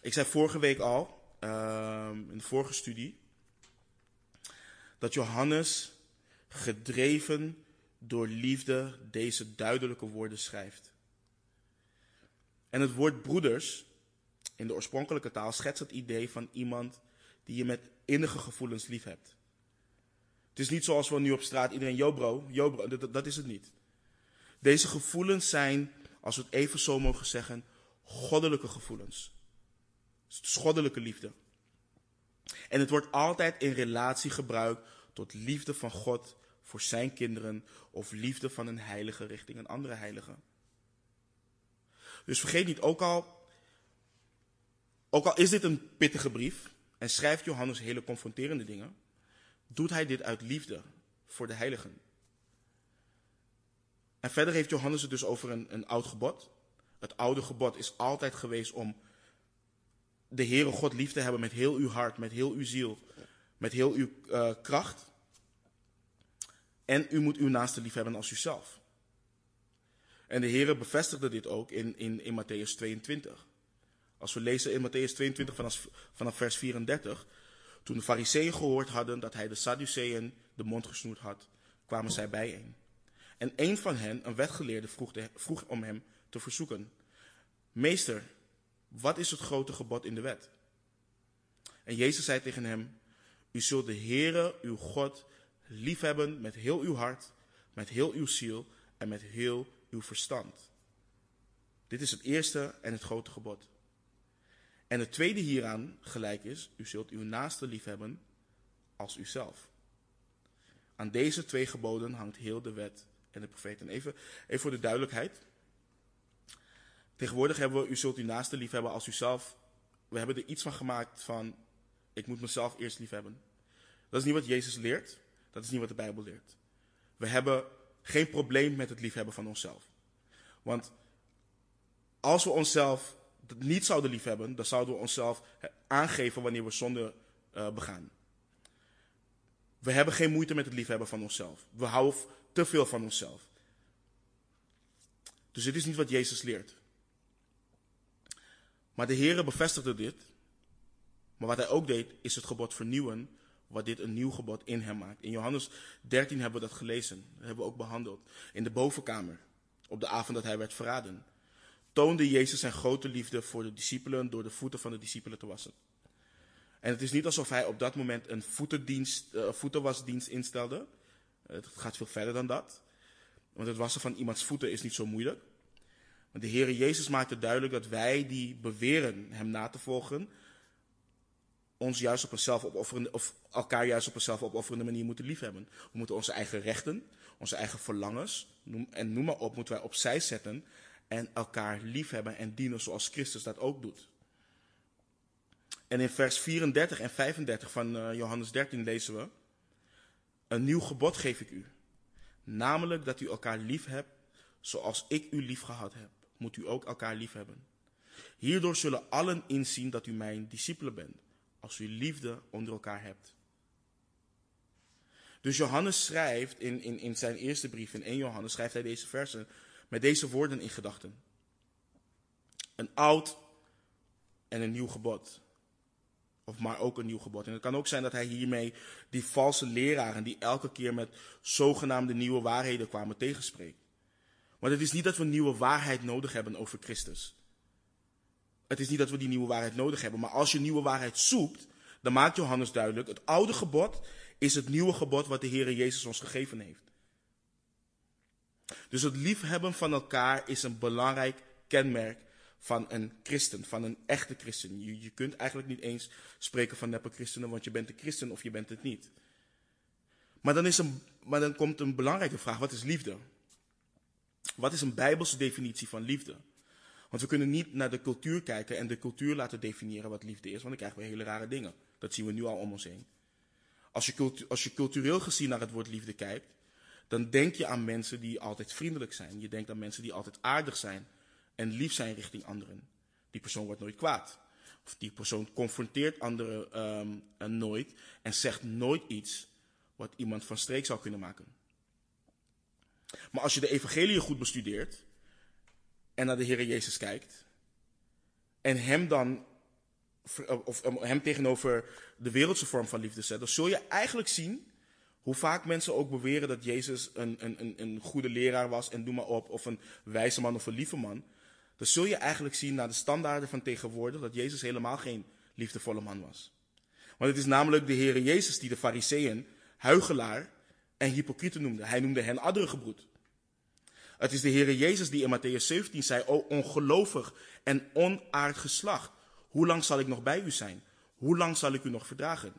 Ik zei vorige week al, ehm, in de vorige studie, dat Johannes gedreven door liefde deze duidelijke woorden schrijft. En het woord broeders in de oorspronkelijke taal schetst het idee van iemand die je met innige gevoelens lief hebt. Het is niet zoals we nu op straat iedereen, yo bro, bro, dat, dat is het niet. Deze gevoelens zijn, als we het even zo mogen zeggen, goddelijke gevoelens. Goddelijke liefde. En het wordt altijd in relatie gebruikt tot liefde van God voor zijn kinderen of liefde van een heilige richting een andere heilige. Dus vergeet niet, ook al, ook al is dit een pittige brief en schrijft Johannes hele confronterende dingen, doet hij dit uit liefde voor de heiligen. En verder heeft Johannes het dus over een, een oud gebod. Het oude gebod is altijd geweest om de Heere God lief te hebben met heel uw hart, met heel uw ziel, met heel uw uh, kracht. En u moet uw naaste lief hebben als uzelf. En de Heere bevestigde dit ook in, in, in Matthäus 22. Als we lezen in Matthäus 22 vanaf, vers 34. Toen de fariseeën gehoord hadden dat hij de Sadduceeën de mond gesnoerd had, kwamen zij bijeen. En een van hen, een wetgeleerde, vroeg, vroeg om hem te verzoeken. Meester, wat is het grote gebod in de wet? En Jezus zei tegen hem, u zult de Heere, uw God, liefhebben met heel uw hart, met heel uw ziel en met heel uw verstand. Dit is het eerste en het grote gebod. En het tweede hieraan gelijk is, u zult uw naaste liefhebben als uzelf. Aan deze twee geboden hangt heel de wet en de profeten. Even, even voor de duidelijkheid. Tegenwoordig hebben we, u zult uw naaste liefhebben als uzelf. We hebben er iets van gemaakt van, ik moet mezelf eerst liefhebben. Dat is niet wat Jezus leert. Dat is niet wat de Bijbel leert. We hebben geen probleem met het liefhebben van onszelf. Want als we onszelf niet zouden liefhebben, dan zouden we onszelf aangeven wanneer we zonde uh, begaan. We hebben geen moeite met het liefhebben van onszelf. We houden te veel van onszelf. Dus dit is niet wat Jezus leert. Maar de Heere bevestigde dit. Maar wat hij ook deed, is het gebod vernieuwen, wat dit een nieuw gebod in hem maakt. In Johannes 13 hebben we dat gelezen. Dat hebben we ook behandeld. In de bovenkamer, op de avond dat hij werd verraden toonde Jezus zijn grote liefde voor de discipelen door de voeten van de discipelen te wassen. En het is niet alsof hij op dat moment een voetendienst, uh, voetenwasdienst instelde. Het gaat veel verder dan dat. Want het wassen van iemands voeten is niet zo moeilijk. Maar de Heere Jezus maakte duidelijk dat wij die beweren hem na te volgen, ons juist op een zelfopofferende, of elkaar juist op een zelfopofferende manier moeten liefhebben. We moeten onze eigen rechten, onze eigen verlangens, en noem maar op, moeten wij opzij zetten en elkaar liefhebben en dienen zoals Christus dat ook doet. En in vers 34 en 35 van uh, Johannes 13 lezen we: Een nieuw gebod geef ik u, namelijk dat u elkaar lief hebt zoals ik u lief gehad heb, moet u ook elkaar lief hebben. Hierdoor zullen allen inzien dat u mijn discipelen bent, als u liefde onder elkaar hebt. Dus Johannes schrijft in, in, in zijn eerste brief, in 1 Johannes, schrijft hij deze versen met deze woorden in gedachten. Een oud en een nieuw gebod. Of maar ook een nieuw gebod. En het kan ook zijn dat hij hiermee die valse leraren die elke keer met zogenaamde nieuwe waarheden kwamen tegenspreekt. Maar het is niet dat we nieuwe waarheid nodig hebben over Christus. Het is niet dat we die nieuwe waarheid nodig hebben. Maar als je nieuwe waarheid zoekt, dan maakt Johannes duidelijk: het oude gebod is het nieuwe gebod wat de Heer Jezus ons gegeven heeft. Dus het liefhebben van elkaar is een belangrijk kenmerk van een christen, van een echte christen. Je, kunt eigenlijk niet eens spreken van neppe christenen, want je bent een christen of je bent het niet. Maar dan, is dan komt een belangrijke vraag: wat is liefde? Wat is een bijbelse definitie van liefde? Want we kunnen niet naar de cultuur kijken en de cultuur laten definiëren wat liefde is, want dan krijgen we hele rare dingen. Dat zien we nu al om ons heen. Als je, als je cultureel gezien naar het woord liefde kijkt, dan denk je aan mensen die altijd vriendelijk zijn. Je denkt aan mensen die altijd aardig zijn en lief zijn richting anderen. Die persoon wordt nooit kwaad. Of die persoon confronteert anderen um, nooit en zegt nooit iets wat iemand van streek zou kunnen maken. Maar als je de evangelie goed bestudeert en naar de Heer Jezus kijkt en hem dan of hem tegenover de wereldse vorm van liefde zet, dan zul je eigenlijk zien hoe vaak mensen ook beweren dat Jezus een, een, een, goede leraar was en doe maar op, of een wijze man of een lieve man. Dan zul je eigenlijk zien naar de standaarden van tegenwoordig dat Jezus helemaal geen liefdevolle man was. Want het is namelijk de Heer Jezus die de fariseeën huigelaar en hypocrieten noemde. Hij noemde hen adderengebroed. Het is de Heer Jezus die in Matthäus 17 zei, o ongelovig en onaard geslacht, hoe lang zal ik nog bij u zijn? Hoe lang zal ik u nog verdragen?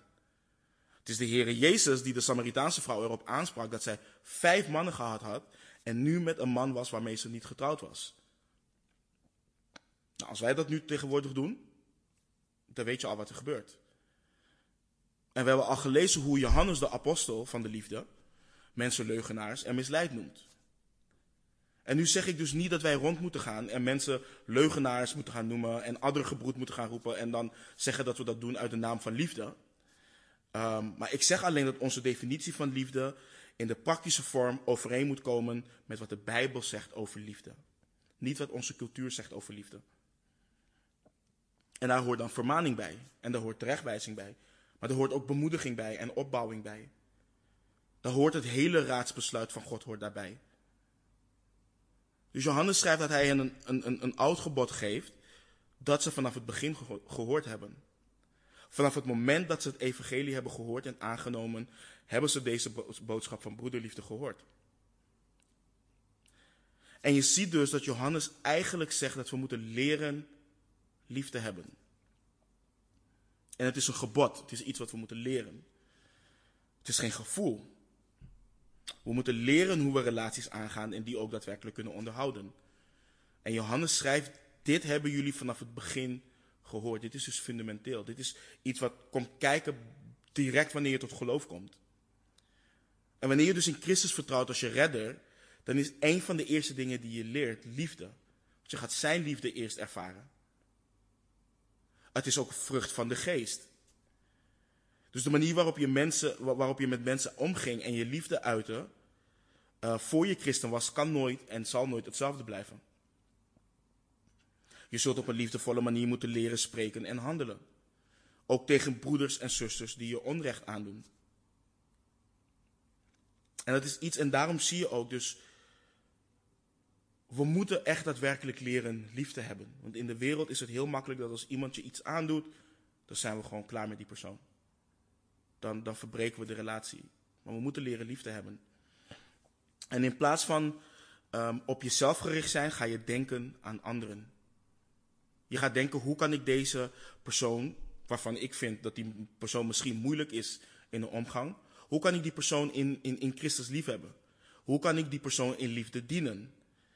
Het is de Heer Jezus die de Samaritaanse vrouw erop aansprak dat zij vijf mannen gehad had en nu met een man was waarmee ze niet getrouwd was. Nou, als wij dat nu tegenwoordig doen, dan weet je al wat er gebeurt. En we hebben al gelezen hoe Johannes de apostel van de liefde mensen leugenaars en misleid noemt. En nu zeg ik dus niet dat wij rond moeten gaan en mensen leugenaars moeten gaan noemen en addergebroed moeten gaan roepen en dan zeggen dat we dat doen uit de naam van liefde. Um, maar ik zeg alleen dat onze definitie van liefde in de praktische vorm overeen moet komen met wat de Bijbel zegt over liefde. Niet wat onze cultuur zegt over liefde. En daar hoort dan vermaning bij. En daar hoort terechtwijzing bij. Maar er hoort ook bemoediging bij en opbouwing bij. Daar hoort het hele raadsbesluit van God hoort daarbij. Dus Johannes schrijft dat hij hen een, een, een oud gebod geeft dat ze vanaf het begin gehoord hebben. Vanaf het moment dat ze het evangelie hebben gehoord en aangenomen, hebben ze deze boodschap van broederliefde gehoord. En je ziet dus dat Johannes eigenlijk zegt dat we moeten leren lief te hebben. En het is een gebod, het is iets wat we moeten leren. Het is geen gevoel. We moeten leren hoe we relaties aangaan en die ook daadwerkelijk kunnen onderhouden. En Johannes schrijft, dit hebben jullie vanaf het begin gehoord. Dit is dus fundamenteel. Dit is iets wat komt kijken direct wanneer je tot geloof komt. En wanneer je dus in Christus vertrouwt als je redder, dan is een van de eerste dingen die je leert liefde. Want je gaat zijn liefde eerst ervaren. Het is ook vrucht van de geest. Dus de manier waarop je, mensen, waarop je met mensen omging en je liefde uitte, uh, voor je christen was, kan nooit en zal nooit hetzelfde blijven. Je zult op een liefdevolle manier moeten leren spreken en handelen. Ook tegen broeders en zusters die je onrecht aandoen. En dat is iets, en daarom zie je ook dus, we moeten echt daadwerkelijk leren lief te hebben. Want in de wereld is het heel makkelijk dat als iemand je iets aandoet, dan zijn we gewoon klaar met die persoon. Dan, dan verbreken we de relatie. Maar we moeten leren lief te hebben. En in plaats van um, op jezelf gericht zijn, ga je denken aan anderen. Je gaat denken, hoe kan ik deze persoon waarvan ik vind dat die persoon misschien moeilijk is in de omgang, hoe kan ik die persoon in, in, in Christus liefhebben? Hoe kan ik die persoon in liefde dienen?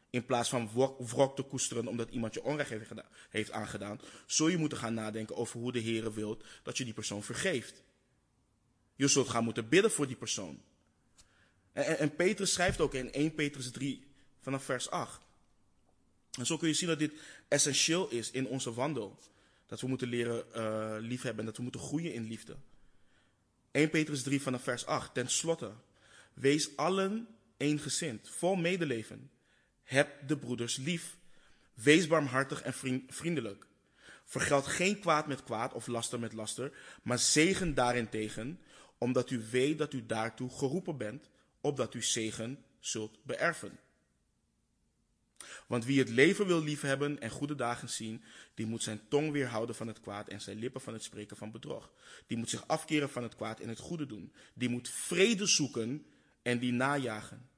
In plaats van wrok te koesteren omdat iemand je onrecht heeft, gedaan, heeft aangedaan, zul je moeten gaan nadenken over hoe de Heer wil dat je die persoon vergeeft. Je zult gaan moeten bidden voor die persoon. En, Petrus schrijft ook in 1 Petrus 3 vanaf vers 8. En zo kun je zien dat dit essentieel is in onze wandel. Dat we moeten leren uh, liefhebben en dat we moeten groeien in liefde. 1 Petrus 3 vanaf vers 8. Ten slotte, wees allen eensgezind, vol medeleven. Heb de broeders lief. Wees barmhartig en vriendelijk. Vergeld geen kwaad met kwaad of laster met laster, maar zegen daarentegen, omdat u weet dat u daartoe geroepen bent, opdat u zegen zult beërven. Want wie het leven wil liefhebben en goede dagen zien, die moet zijn tong weerhouden van het kwaad en zijn lippen van het spreken van bedrog. Die moet zich afkeren van het kwaad en het goede doen. Die moet vrede zoeken en die najagen.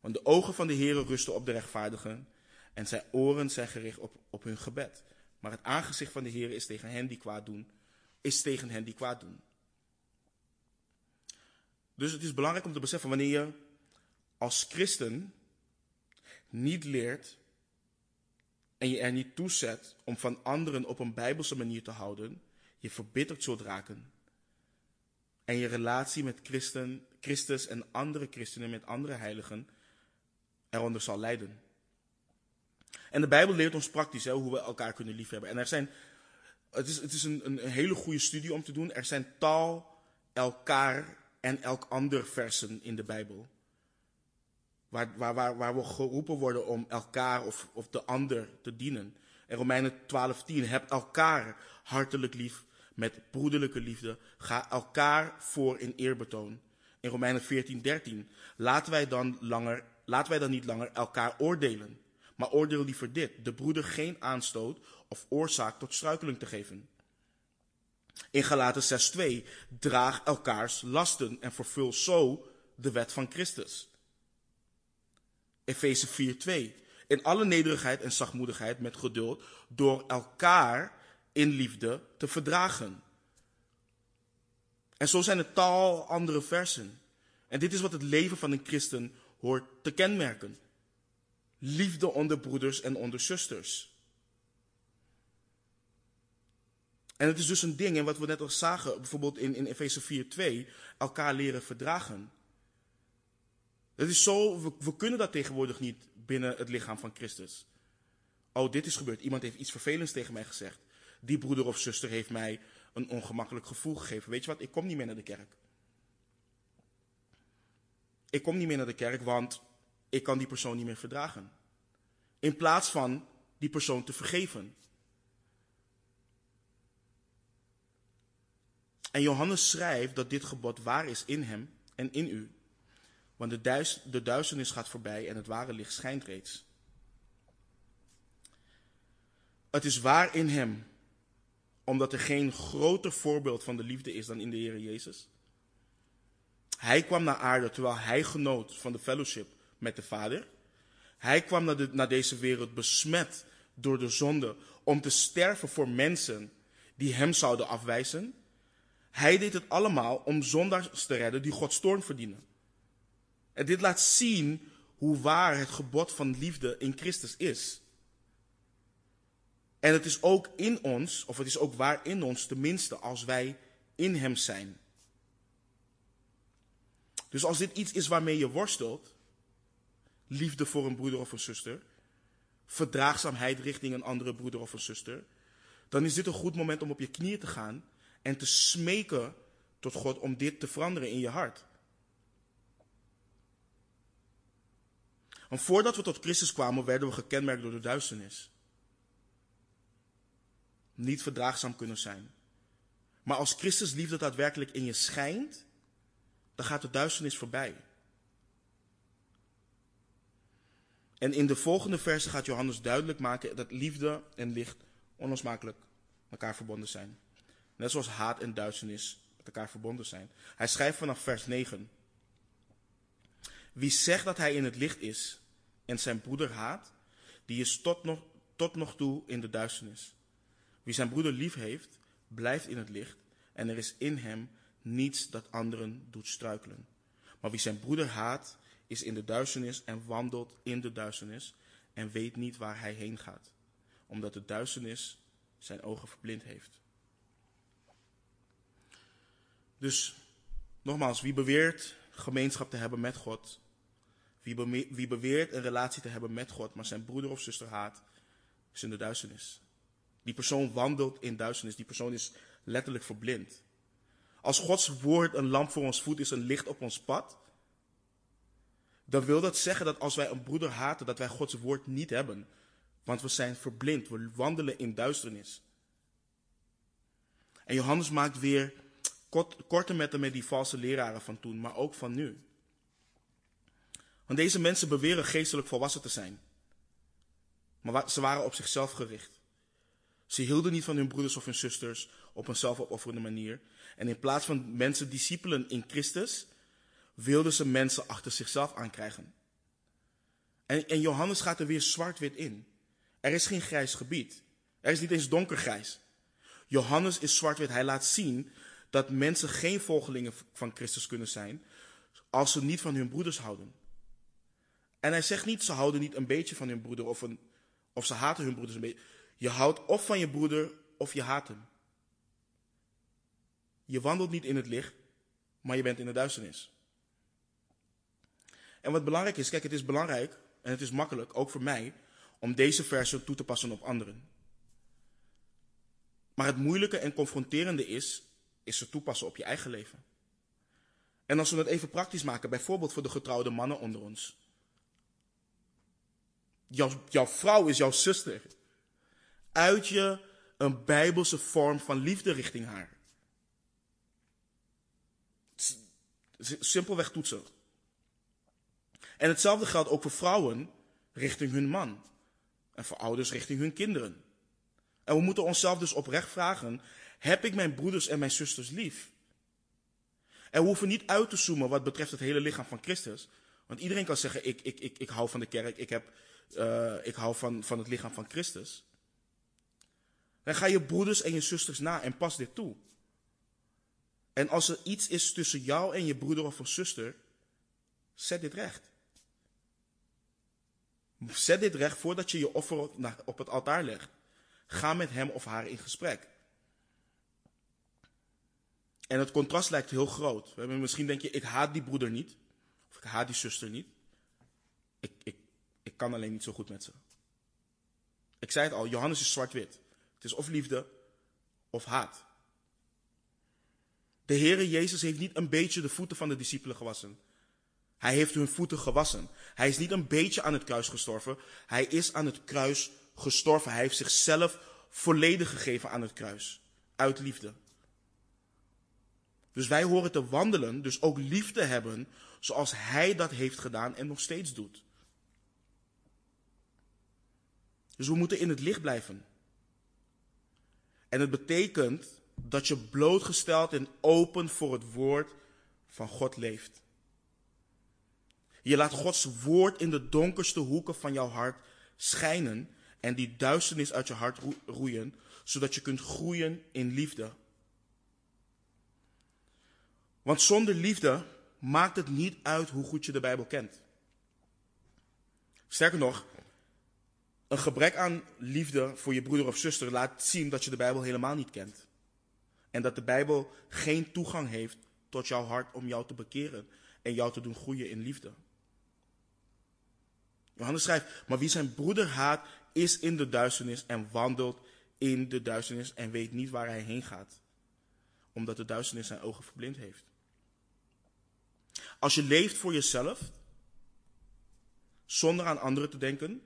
Want de ogen van de Heeren rusten op de rechtvaardigen en zijn oren zijn gericht op, op hun gebed. Maar het aangezicht van de Heer is tegen hen die kwaad doen, is tegen hen die kwaad doen. Dus het is belangrijk om te beseffen wanneer je als christen niet leert en je er niet toe zet om van anderen op een bijbelse manier te houden, je verbitterd zult raken. En je relatie met Christen, Christus en andere christenen, met andere heiligen, eronder zal lijden. En de Bijbel leert ons praktisch hè, hoe we elkaar kunnen liefhebben. En er zijn, het is, het is een, een hele goede studie om te doen. Er zijn tal, elkaar en elk ander versen in de Bijbel. Waar, waar, waar, waar we geroepen worden om elkaar of, of de ander te dienen. En Romeinen 12:10, heb elkaar hartelijk lief met broederlijke liefde. Ga elkaar voor in eerbetoon. In Romeinen 14:13, laten wij dan langer, laten wij dan niet langer elkaar oordelen. Maar oordeel liever dit: de broeder geen aanstoot of oorzaak tot struikeling te geven. In Galaten 6:2, draag elkaars lasten en vervul zo de wet van Christus. Efeze 4:2. In alle nederigheid en zachtmoedigheid met geduld, door elkaar in liefde te verdragen. En zo zijn er tal andere versen. En dit is wat het leven van een christen hoort te kenmerken. Liefde onder broeders en onder zusters. En het is dus een ding, en wat we net al zagen, bijvoorbeeld in, in Efeze 4:2, elkaar leren verdragen. Het is zo, we, kunnen dat tegenwoordig niet binnen het lichaam van Christus. Oh, dit is gebeurd. Iemand heeft iets vervelends tegen mij gezegd. Die broeder of zuster heeft mij een ongemakkelijk gevoel gegeven. Weet je wat? Ik kom niet meer naar de kerk. Ik kom niet meer naar de kerk, want ik kan die persoon niet meer verdragen. In plaats van die persoon te vergeven. En Johannes schrijft dat dit gebod waar is in hem en in u. Want de, duisternis gaat voorbij en het ware licht schijnt reeds. Het is waar in hem, omdat er geen groter voorbeeld van de liefde is dan in de Heer Jezus. Hij kwam naar aarde terwijl hij genoot van de fellowship met de Vader. Hij kwam naar deze wereld besmet door de zonde om te sterven voor mensen die hem zouden afwijzen. Hij deed het allemaal om zondaars te redden die Gods toorn verdienen. En dit laat zien hoe waar het gebod van liefde in Christus is. En het is ook in ons, of het is ook waar in ons, tenminste als wij in Hem zijn. Dus als dit iets is waarmee je worstelt, liefde voor een broeder of een zuster, verdraagzaamheid richting een andere broeder of een zuster, dan is dit een goed moment om op je knieën te gaan en te smeken tot God om dit te veranderen in je hart. Want voordat we tot Christus kwamen, werden we gekenmerkt door de duisternis. Niet verdraagzaam kunnen zijn. Maar als Christus liefde daadwerkelijk in je schijnt, dan gaat de duisternis voorbij. En in de volgende versen gaat Johannes duidelijk maken dat liefde en licht onlosmakelijk elkaar verbonden zijn. Net zoals haat en duisternis met elkaar verbonden zijn. Hij schrijft vanaf vers 9. Wie zegt dat hij in het licht is en zijn broeder haat, die is tot nog, tot nog toe in de duisternis. Wie zijn broeder lief heeft, blijft in het licht en er is in hem niets dat anderen doet struikelen. Maar wie zijn broeder haat, is in de duisternis en wandelt in de duisternis en weet niet waar hij heen gaat, omdat de duisternis zijn ogen verblind heeft. Dus nogmaals, wie beweert gemeenschap te hebben met God, wie, beweert een relatie te hebben met God, maar zijn broeder of zuster haat, is in de duisternis. Die persoon wandelt in duisternis, die persoon is letterlijk verblind. Als Gods woord een lamp voor ons voet is, een licht op ons pad, dan wil dat zeggen dat als wij een broeder haten, dat wij Gods woord niet hebben. Want we zijn verblind, we wandelen in duisternis. En Johannes maakt weer kort, korte metten met die valse leraren van toen, maar ook van nu. Deze mensen beweren geestelijk volwassen te zijn. Maar ze waren op zichzelf gericht. Ze hielden niet van hun broeders of hun zusters op een zelfopofferende manier. En in plaats van mensen discipelen in Christus, wilden ze mensen achter zichzelf aankrijgen. En, en Johannes gaat er weer zwart-wit in. Er is geen grijs gebied. Er is niet eens donkergrijs. Johannes is zwart-wit. Hij laat zien dat mensen geen volgelingen van Christus kunnen zijn als ze niet van hun broeders houden. En hij zegt niet, ze houden niet een beetje van hun broeder of, of ze haten hun broeders een beetje. Je houdt of van je broeder of je haat hem. Je wandelt niet in het licht, maar je bent in de duisternis. En wat belangrijk is, kijk, het is belangrijk en het is makkelijk, ook voor mij, om deze versen toe te passen op anderen. Maar het moeilijke en confronterende is, is ze toepassen op je eigen leven. En als we het even praktisch maken, bijvoorbeeld voor de getrouwde mannen onder ons. Jouw, jouw vrouw is jouw zuster. Uit je een bijbelse vorm van liefde richting haar. Simpelweg toetsen. En hetzelfde geldt ook voor vrouwen richting hun man. En voor ouders richting hun kinderen. En we moeten onszelf dus oprecht vragen: heb ik mijn broeders en mijn zusters lief? En we hoeven niet uit te zoomen wat betreft het hele lichaam van Christus. Want iedereen kan zeggen: ik, ik, ik, ik hou van de kerk, ik, heb, uh, ik hou van, van het lichaam van Christus. Dan ga je broeders en je zusters na en pas dit toe. En als er iets is tussen jou en je broeder of een zuster, zet dit recht. Zet dit recht voordat je je offer op het altaar legt. Ga met hem of haar in gesprek. En het contrast lijkt heel groot. Misschien denk je, ik haat die broeder niet. Of ik haat die zuster niet. Ik, ik, ik kan alleen niet zo goed met ze. Ik zei het al, Johannes is zwart-wit. Het is of liefde of haat. De Heere Jezus heeft niet een beetje de voeten van de discipelen gewassen. Hij heeft hun voeten gewassen. Hij is niet een beetje aan het kruis gestorven. Hij is aan het kruis gestorven. Hij heeft zichzelf volledig gegeven aan het kruis. Uit liefde. Dus wij horen te wandelen, dus ook liefde hebben, zoals Hij dat heeft gedaan en nog steeds doet. Dus we moeten in het licht blijven. En het betekent dat je blootgesteld en open voor het woord van God leeft. Je laat Gods woord in de donkerste hoeken van jouw hart schijnen en die duisternis uit je hart roeien, zodat je kunt groeien in liefde. Want zonder liefde maakt het niet uit hoe goed je de Bijbel kent. Sterker nog, een gebrek aan liefde voor je broeder of zuster laat zien dat je de Bijbel helemaal niet kent. En dat de Bijbel geen toegang heeft tot jouw hart om jou te bekeren en jou te doen groeien in liefde. Johannes schrijft, maar wie zijn broeder haat, is in de duisternis en wandelt in de duisternis en weet niet waar hij heen gaat, omdat de duisternis zijn ogen verblind heeft. Als je leeft voor jezelf, zonder aan anderen te denken,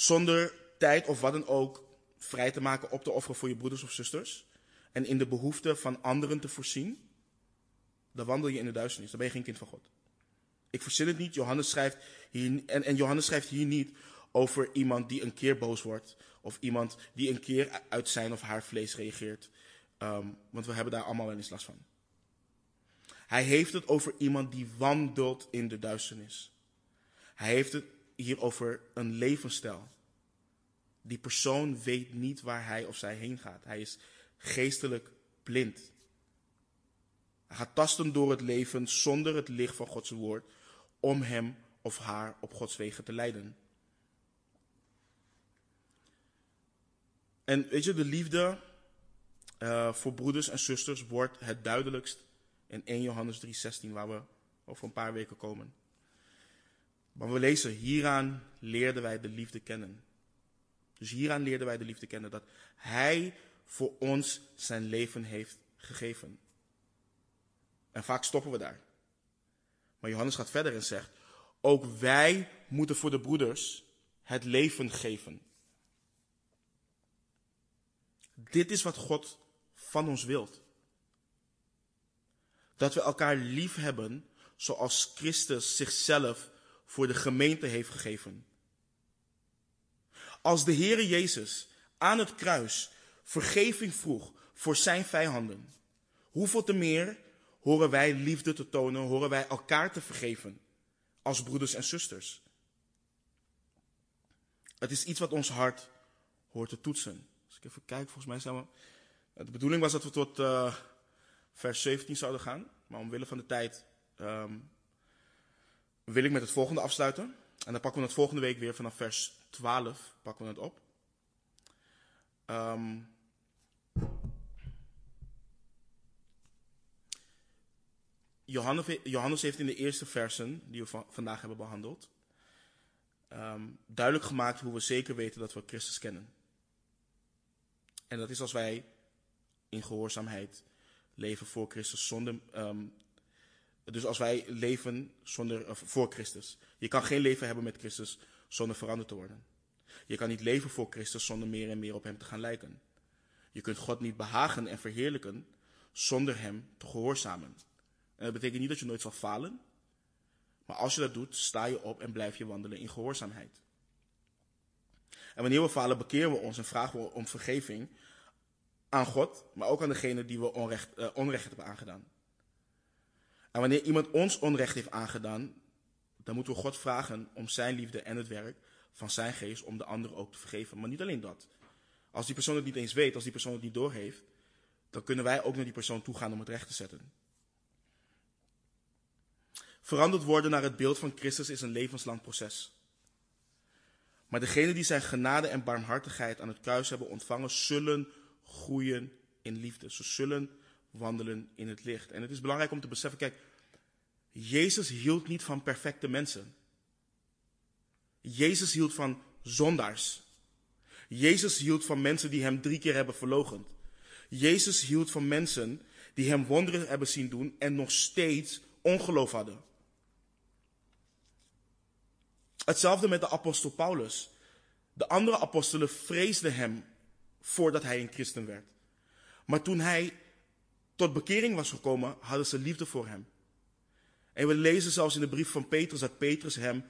zonder tijd of wat dan ook vrij te maken op te offeren voor je broeders of zusters, en in de behoeften van anderen te voorzien, dan wandel je in de duisternis. Dan ben je geen kind van God. Ik verzin het niet. Johannes schrijft hier, en, en Johannes schrijft hier niet over iemand die een keer boos wordt. Of iemand die een keer uit zijn of haar vlees reageert. Ehm, want we hebben daar allemaal wel eens last van. Hij heeft het over iemand die wandelt in de duisternis. Hij heeft het hier over een levensstijl. Die persoon weet niet waar hij of zij heen gaat. Hij is geestelijk blind. Hij gaat tasten door het leven zonder het licht van Gods woord om hem of haar op Gods wegen te leiden. En weet je, de liefde uh, voor broeders en zusters wordt het duidelijkst in 1 Johannes 3:16, waar we over een paar weken komen. Maar we lezen, hieraan leerden wij de liefde kennen. Dus hieraan leerden wij de liefde kennen, dat Hij voor ons zijn leven heeft gegeven. En vaak stoppen we daar. Maar Johannes gaat verder en zegt, ook wij moeten voor de broeders het leven geven. Dit is wat God van ons wilt. Dat we elkaar lief hebben zoals Christus zichzelf voor de gemeente heeft gegeven. Als de Heere Jezus aan het kruis vergeving vroeg voor zijn vijanden, hoeveel te meer horen wij liefde te tonen, horen wij elkaar te vergeven als broeders en zusters. Het is iets wat ons hart hoort te toetsen. Als ik even kijk, volgens mij zijn we. De bedoeling was dat we tot uh, vers 17 zouden gaan, maar omwille van de tijd um, wil ik met het volgende afsluiten. En dan pakken we het volgende week weer vanaf vers 12 pakken we het op. Um, Johannes, heeft in de eerste versen die we vandaag hebben behandeld, um, duidelijk gemaakt hoe we zeker weten dat we Christus kennen. En dat is als wij in gehoorzaamheid leven voor Christus zonder um, dus als wij leven zonder, voor Christus. Je kan geen leven hebben met Christus zonder veranderd te worden. Je kan niet leven voor Christus zonder meer en meer op Hem te gaan lijken. Je kunt God niet behagen en verheerlijken zonder Hem te gehoorzamen. En dat betekent niet dat je nooit zal falen. Maar als je dat doet, sta je op en blijf je wandelen in gehoorzaamheid. En wanneer we falen, bekeren we ons en vragen we om vergeving aan God, maar ook aan degene die we onrecht, uh, onrecht hebben aangedaan. En wanneer iemand ons onrecht heeft aangedaan, dan moeten we God vragen om zijn liefde en het werk van zijn geest om de ander ook te vergeven. Maar niet alleen dat. Als die persoon het niet eens weet, als die persoon het niet doorheeft, dan kunnen wij ook naar die persoon toe gaan om het recht te zetten. Veranderd worden naar het beeld van Christus is een levenslang proces. Maar degenen die zijn genade en barmhartigheid aan het kruis hebben ontvangen, zullen groeien in liefde. Ze zullen wandelen in het licht. En het is belangrijk om te beseffen, kijk, Jezus hield niet van perfecte mensen. Jezus hield van zondaars. Jezus hield van mensen die hem drie keer hebben verlogend. Jezus hield van mensen die hem wonderen hebben zien doen en nog steeds ongeloof hadden. Hetzelfde met de apostel Paulus. De andere apostelen vreesden hem voordat hij een christen werd. Maar toen hij tot bekering was gekomen, hadden ze liefde voor hem. En we lezen zelfs in de brief van Petrus dat Petrus hem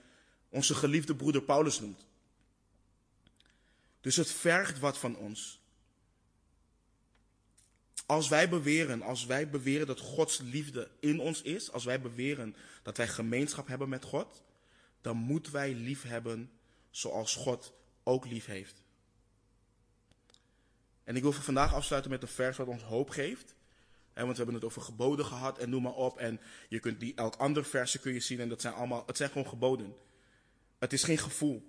onze geliefde broeder Paulus noemt. Dus het vergt wat van ons. Als wij beweren, als wij beweren dat Gods liefde in ons is, als wij beweren dat wij gemeenschap hebben met God, dan moeten wij lief hebben zoals God ook lief heeft. En ik wil voor vandaag afsluiten met een vers wat ons hoop geeft want we hebben het over geboden gehad en noem maar op. En je kunt die, elk ander verse kun je zien en dat zijn allemaal, het zijn gewoon geboden. Het is geen gevoel.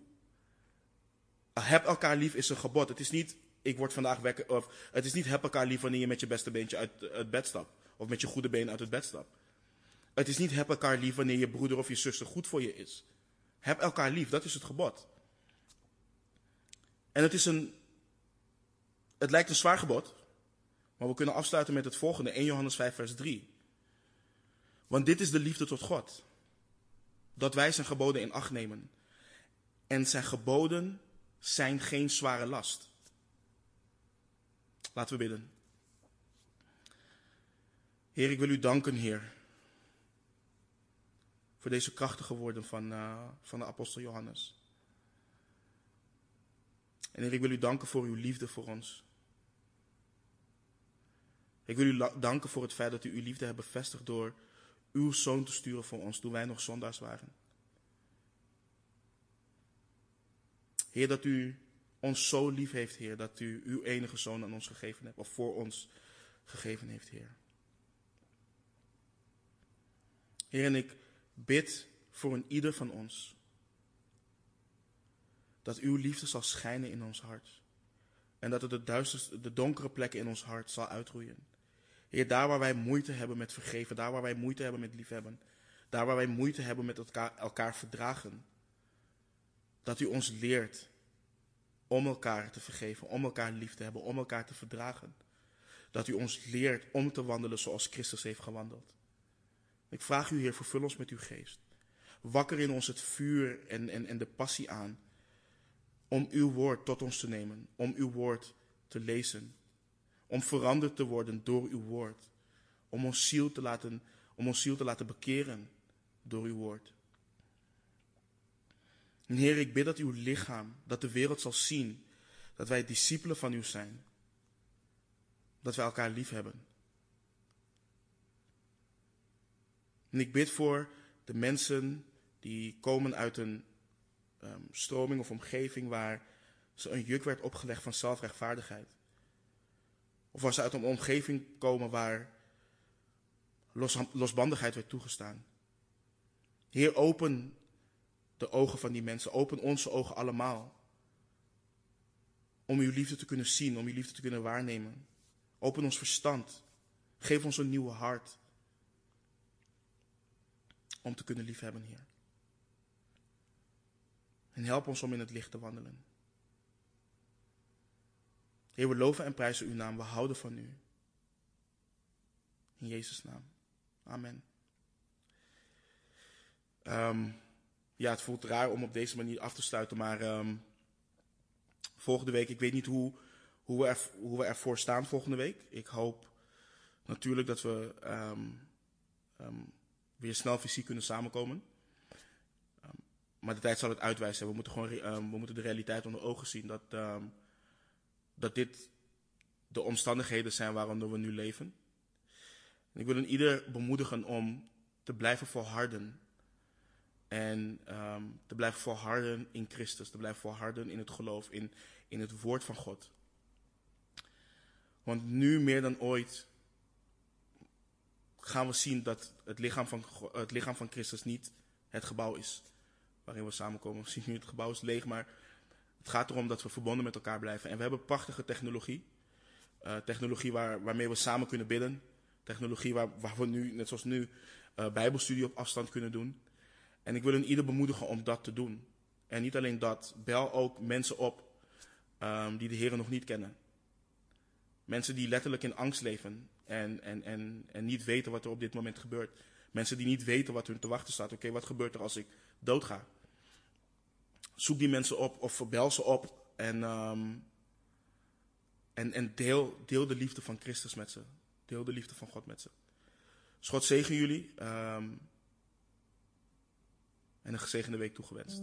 Heb elkaar lief is een gebod. Het is niet, ik word vandaag wekker, of het is niet heb elkaar lief wanneer je met je beste beentje uit het bed stapt. Of met je goede been uit het bed stapt. Het is niet heb elkaar lief wanneer je broeder of je zuster goed voor je is. Heb elkaar lief, dat is het gebod. En het is een, het lijkt een zwaar gebod, maar we kunnen afsluiten met het volgende, 1 Johannes 5, vers 3. Want dit is de liefde tot God. Dat wij zijn geboden in acht nemen. En zijn geboden zijn geen zware last. Laten we bidden. Heer, ik wil u danken, Heer. Voor deze krachtige woorden van, uh, van de apostel Johannes. En Heer, ik wil u danken voor uw liefde voor ons. Ik wil u danken voor het feit dat u uw liefde hebt bevestigd door uw zoon te sturen voor ons toen wij nog zondaars waren. Heer, dat u ons zo lief heeft, Heer, dat u uw enige zoon aan ons gegeven hebt, of voor ons gegeven heeft, Heer. Heer, en ik bid voor een ieder van ons dat uw liefde zal schijnen in ons hart. En dat het de, de donkere plekken in ons hart zal uitroeien. Heer, daar waar wij moeite hebben met vergeven, daar waar wij moeite hebben met liefhebben, daar waar wij moeite hebben met elkaar, verdragen, dat u ons leert om elkaar te vergeven, om elkaar lief te hebben, om elkaar te verdragen. Dat u ons leert om te wandelen zoals Christus heeft gewandeld. Ik vraag u, Heer, vervul ons met uw geest. Wakker in ons het vuur en, en, en de passie aan om uw woord tot ons te nemen, om uw woord te lezen, om veranderd te worden door uw woord, om ons ziel te laten, om ons ziel te laten bekeren door uw woord. En Heer, ik bid dat uw lichaam, dat de wereld zal zien dat wij discipelen van u zijn, dat wij elkaar lief hebben. En ik bid voor de mensen die komen uit een um, stroming of omgeving waar ze een juk werd opgelegd van zelfrechtvaardigheid. Of als ze uit een omgeving komen waar los, losbandigheid werd toegestaan. Heer, open de ogen van die mensen, open onze ogen allemaal. Om uw liefde te kunnen zien, om uw liefde te kunnen waarnemen. Open ons verstand. Geef ons een nieuwe hart. Om te kunnen liefhebben, Heer. En help ons om in het licht te wandelen. Heer, we loven en prijzen uw naam. We houden van u. In Jezus' naam. Amen. Um, ja, het voelt raar om op deze manier af te sluiten, maar um, volgende week, ik weet niet hoe, hoe, we er, hoe we ervoor staan volgende week. Ik hoop natuurlijk dat we um, weer snel fysiek kunnen samenkomen. Maar de tijd zal het uitwijzen. We moeten, gewoon, we moeten de realiteit onder ogen zien. Dat, dat dit de omstandigheden zijn waaronder we nu leven. En ik wil een ieder bemoedigen om te blijven volharden. En um, te blijven volharden in Christus. Te blijven volharden in het geloof, in, in het woord van God. Want nu meer dan ooit gaan we zien dat het lichaam van, het lichaam van Christus niet het gebouw is waarin we samenkomen. We zien nu het gebouw is leeg, maar het gaat erom dat we verbonden met elkaar blijven. En we hebben prachtige technologie. Uh, technologie waar, waarmee we samen kunnen bidden. Technologie waar, waar we nu, net zoals nu, uh, bijbelstudie op afstand kunnen doen. En ik wil een ieder bemoedigen om dat te doen. En niet alleen dat, bel ook mensen op um, die de Heer nog niet kennen. Mensen die letterlijk in angst leven en, en, en, en niet weten wat er op dit moment gebeurt. Mensen die niet weten wat hun te wachten staat. Oké, wat gebeurt er als ik doodga? Zoek die mensen op of bel ze op en, um, en, en deel, deel de liefde van Christus met ze. Deel de liefde van God met ze. Dus God zegen jullie um, en een gezegende week toegewenst.